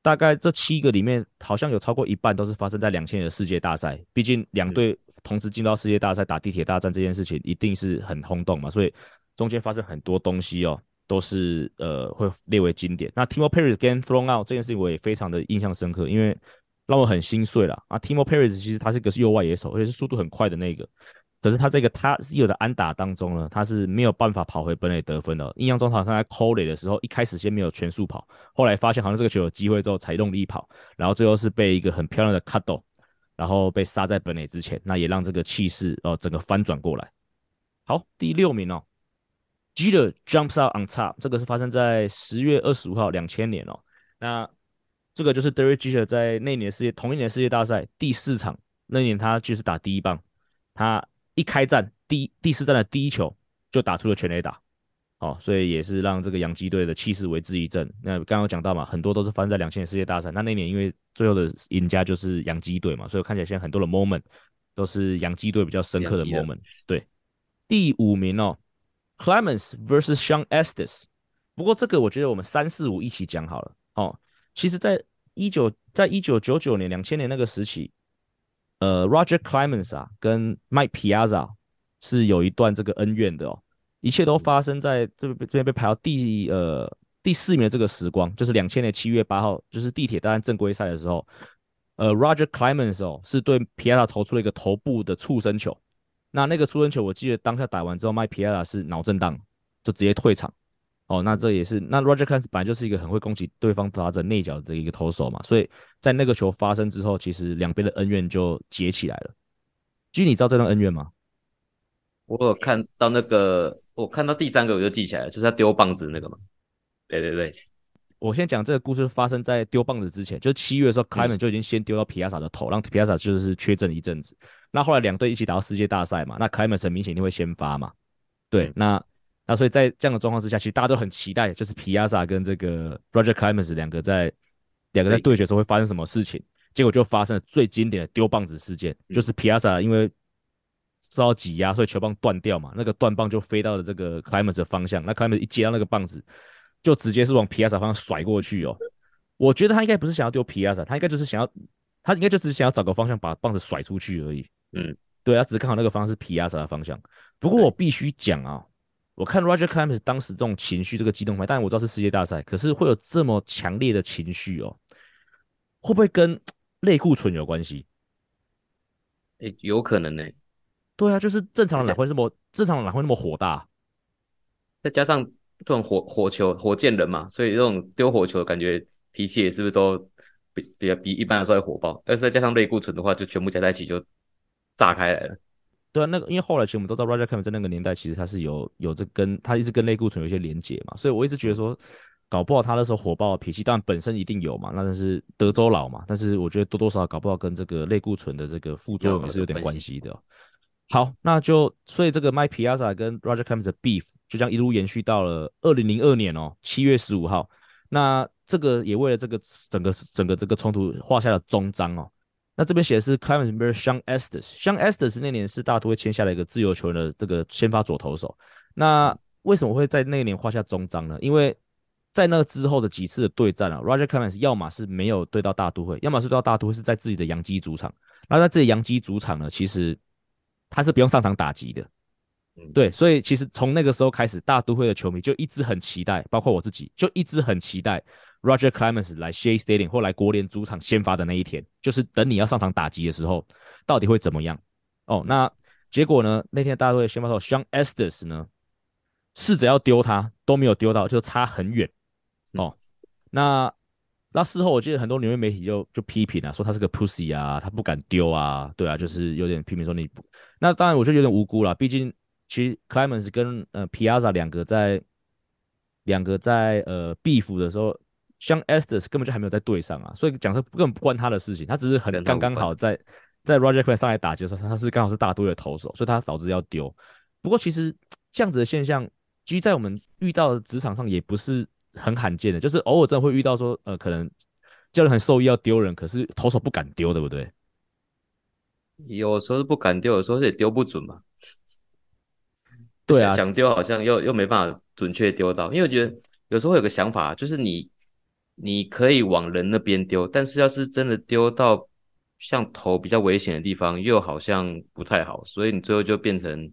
大概这七个里面，好像有超过一半都是发生在两千年的世界大赛。毕竟两队同时进到世界大赛打地铁大战这件事情，一定是很轰动嘛。所以中间发生很多东西哦，都是呃会列为经典。那 Timo Paris again thrown out 这件事情，我也非常的印象深刻，因为让我很心碎了啊。Timo Paris 其实他是一个右外野手，而且是速度很快的那个。可是他这个他是有的安打当中呢，他是没有办法跑回本垒得分的。印象中好像在扣垒的时候，一开始先没有全速跑，后来发现好像这个球有机会之后才用力跑，然后最后是被一个很漂亮的 cut 然后被杀在本垒之前，那也让这个气势哦整个翻转过来。好，第六名哦，Jeter jumps out on top，这个是发生在十月二十五号两千年哦。那这个就是 Derek Jeter 在那年世界同一年世界大赛第四场，那年他就是打第一棒，他。一开战，第第四战的第一球就打出了全垒打，哦，所以也是让这个洋基队的气势为之一振。那刚刚有讲到嘛，很多都是发生在两千年世界大赛。那那年因为最后的赢家就是洋基队嘛，所以看起来现在很多的 moment 都是洋基队比较深刻的 moment。对，第五名哦，Clemens vs Shawn Estes。不过这个我觉得我们三四五一起讲好了。哦，其实在一九在一九九九年两千年那个时期。呃，Roger Clemens 啊，跟 Mike Piazza 是有一段这个恩怨的哦。一切都发生在这边这边被排到第呃第四名的这个时光，就是两千年七月八号，就是地铁大战正规赛的时候。呃，Roger Clemens 哦，是对 Piazza 投出了一个头部的触身球。那那个触身球，我记得当下打完之后，Mike Piazza 是脑震荡，就直接退场。哦，那这也是那 Roger Clemens 本来就是一个很会攻击对方打者内角的一个投手嘛，所以在那个球发生之后，其实两边的恩怨就结起来了。其实你知道这段恩怨吗？我有看到那个，我看到第三个我就记起来了，就是他丢棒子那个嘛。对对对，我先讲这个故事发生在丢棒子之前，就是七月的时候，Clemens 就已经先丢到皮亚萨的头，让皮亚萨就是缺阵一阵子。那后来两队一起打到世界大赛嘛，那 Clemens 很明显一定会先发嘛。对，那。那所以在这样的状况之下，其实大家都很期待，就是皮亚萨跟这个 Roger Clemens 两个在两个在对决的时候会发生什么事情。结果就发生了最经典的丢棒子事件，就是皮亚萨因为受到挤压，所以球棒断掉嘛，那个断棒就飞到了这个 Clemens 的方向。那 Clemens 一接到那个棒子，就直接是往皮亚萨方向甩过去哦。我觉得他应该不是想要丢皮亚萨，他应该就是想要，他应该就只是想要找个方向把棒子甩出去而已。嗯，对，他只是看好那个方向是皮亚萨的方向。不过我必须讲啊。我看 Roger Clemens 当时这种情绪，这个激动派，当然我知道是世界大赛，可是会有这么强烈的情绪哦，会不会跟 类固醇有关系？哎、欸，有可能呢、欸。对啊，就是正常人哪会那么正常人哪会那么火大？再加上这种火火球火箭人嘛，所以这种丢火球的感觉脾气也是不是都比比较比一般的时候火爆？但是再加上类固醇的话，就全部加在一起就炸开来了。对啊，那个因为后来其实我们都知道，Roger Clemens 在那个年代其实他是有有这跟他一直跟类固醇有一些连结嘛，所以我一直觉得说，搞不好他那时候火爆的脾气，当然本身一定有嘛，那但是德州佬嘛，但是我觉得多多少少搞不好跟这个类固醇的这个副作用也是有点关系的。好，那就所以这个 Mike Piazza 跟 Roger Clemens 的 beef 就这样一路延续到了二零零二年哦，七月十五号，那这个也为了这个整个整个这个冲突画下了终章哦。那这边写的是 Clemens vs Shawn Estes，Shawn Estes 那年是大都会签下了一个自由球员的这个先发左投手。那为什么会在那一年画下终章呢？因为在那之后的几次的对战啊，Roger Clemens 要么是没有对到大都会，要么是对到大都会是在自己的洋基主场。那在自己洋基主场呢，其实他是不用上场打击的。对，所以其实从那个时候开始，大都会的球迷就一直很期待，包括我自己就一直很期待。Roger Clemens 来 Shea Stadium 或来国联主场先发的那一天，就是等你要上场打击的时候，到底会怎么样？哦，那结果呢？那天大都会先发投 Shawn Estes 呢，试着要丢他都没有丢到，就差很远。哦，那那事后我记得很多纽约媒体就就批评啊，说他是个 pussy 啊，他不敢丢啊，对啊，就是有点批评说你不。那当然我觉得有点无辜了，毕竟其实 Clemens 跟呃 Piazza 两个在两个在呃 beef 的时候。像 Estes 根本就还没有在队上啊，所以讲说根本不关他的事情，他只是很刚刚好在在 Roger Clemens 上来打击的时候，他是刚好是大都会的投手，所以他导致要丢。不过其实这样子的现象，其实在我们遇到的职场上也不是很罕见的，就是偶尔真的会遇到说，呃，可能教练很受益要丢人，可是投手不敢丢，对不对？有时候是不敢丢，有时候是也丢不准嘛。对啊，想丢好像又又没办法准确丢到，因为我觉得有时候会有个想法，就是你你可以往人那边丢，但是要是真的丢到像头比较危险的地方，又好像不太好，所以你最后就变成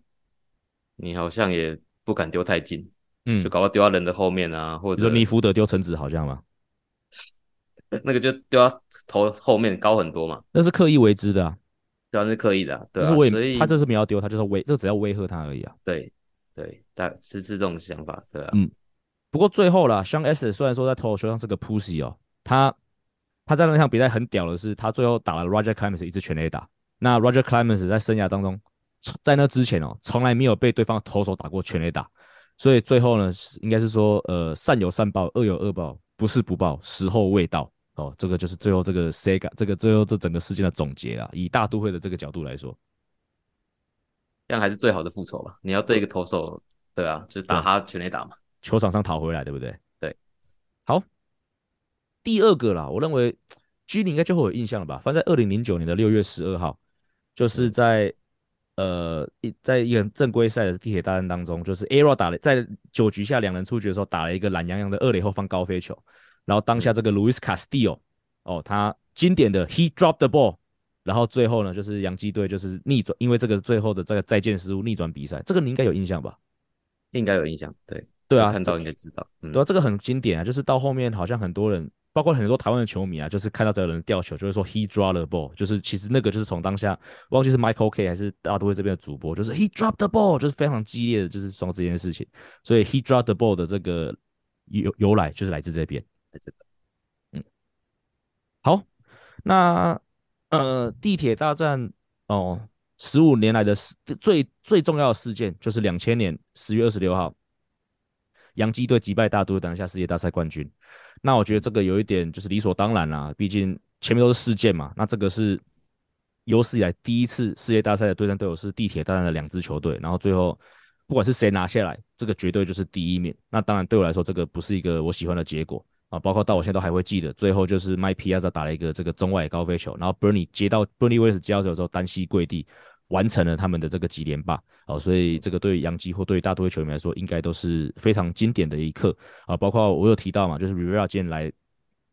你好像也不敢丢太近，嗯，就搞到丢到人的后面啊，或者说尼福德丢橙子好像吗？那个就丢到头后面高很多嘛，那是刻意为之的啊，当然是刻意的，啊，对啊，所以他这是没有丢，他就是威，这只要威吓他而已啊，对。对，但是是这种想法，对啊。嗯，不过最后啦，Sean S 虽然说在投手球上是个 pussy 哦，他他在那场比赛很屌的是，他最后打了 Roger Clemens 一支全垒打。那 Roger Clemens 在生涯当中，在那之前哦，从来没有被对方投手打过全垒打。所以最后呢，应该是说，呃，善有善报，恶有恶报，不是不报，时候未到哦。这个就是最后这个 Sega 这个最后这整个事件的总结啦。以大都会的这个角度来说。这样还是最好的复仇吧。你要对一个投手，对啊，就是打他全垒打嘛，球场上讨回来，对不对？对。好，第二个啦，我认为 G 你应该就会有印象了吧？反正在二零零九年的六月十二号，就是在、嗯、呃一在一个正规赛的地铁大战当中，就是 A-Rod 打了在九局下两人出局的时候，打了一个懒洋洋的二垒后方高飞球，然后当下这个 Luis Castillo、嗯、哦，他经典的 He dropped the ball。然后最后呢，就是洋基队就是逆转，因为这个最后的这个再见失误逆转比赛，这个你应该有印象吧？应该有印象，对对啊，看到应该知道，嗯、对啊，这个很经典啊，就是到后面好像很多人，包括很多台湾的球迷啊，就是看到这个人吊球，就会说 he dropped the ball，就是其实那个就是从当下忘记是 Michael K 还是大都会这边的主播，就是 he dropped the ball，就是非常激烈的就是说这件事情，所以 he dropped the ball 的这个由由来就是来自这边，来自的，嗯，好，那。呃，地铁大战哦，十五年来的最最重要的事件就是两千年十月二十六号，洋基队击败大都会，拿下世界大赛冠军。那我觉得这个有一点就是理所当然啦，毕竟前面都是事件嘛。那这个是有史以来第一次世界大赛的对战队友是地铁大战的两支球队，然后最后不管是谁拿下来，这个绝对就是第一名。那当然对我来说，这个不是一个我喜欢的结果。啊，包括到我现在都还会记得，最后就是 Mike Piazza 打了一个这个中外高飞球，然后 Bernie 接到 Bernie Willis 接到球之后单膝跪地，完成了他们的这个几连霸。哦，所以这个对于洋基或对于大都会球迷来说，应该都是非常经典的一刻啊。包括我有提到嘛，就是 Rivera 今天来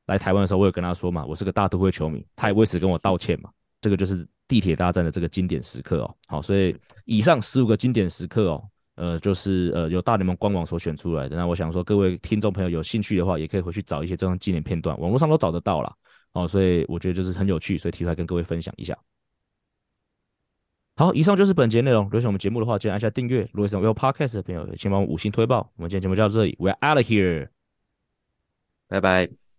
来台湾的时候，我有跟他说嘛，我是个大都会球迷，他也为此跟我道歉嘛。这个就是地铁大战的这个经典时刻哦。好，所以以上十五个经典时刻哦。呃，就是呃，由大联盟官网所选出来的。那我想说，各位听众朋友有兴趣的话，也可以回去找一些这张纪念片段，网络上都找得到了哦。所以我觉得就是很有趣，所以提出来跟各位分享一下。好，以上就是本节内容。如果喜欢我们节目的话，记得按下订阅。如果是用 Podcast 的朋友，请帮我五星推爆。我们今天节目就到这里，We're out of here，拜拜。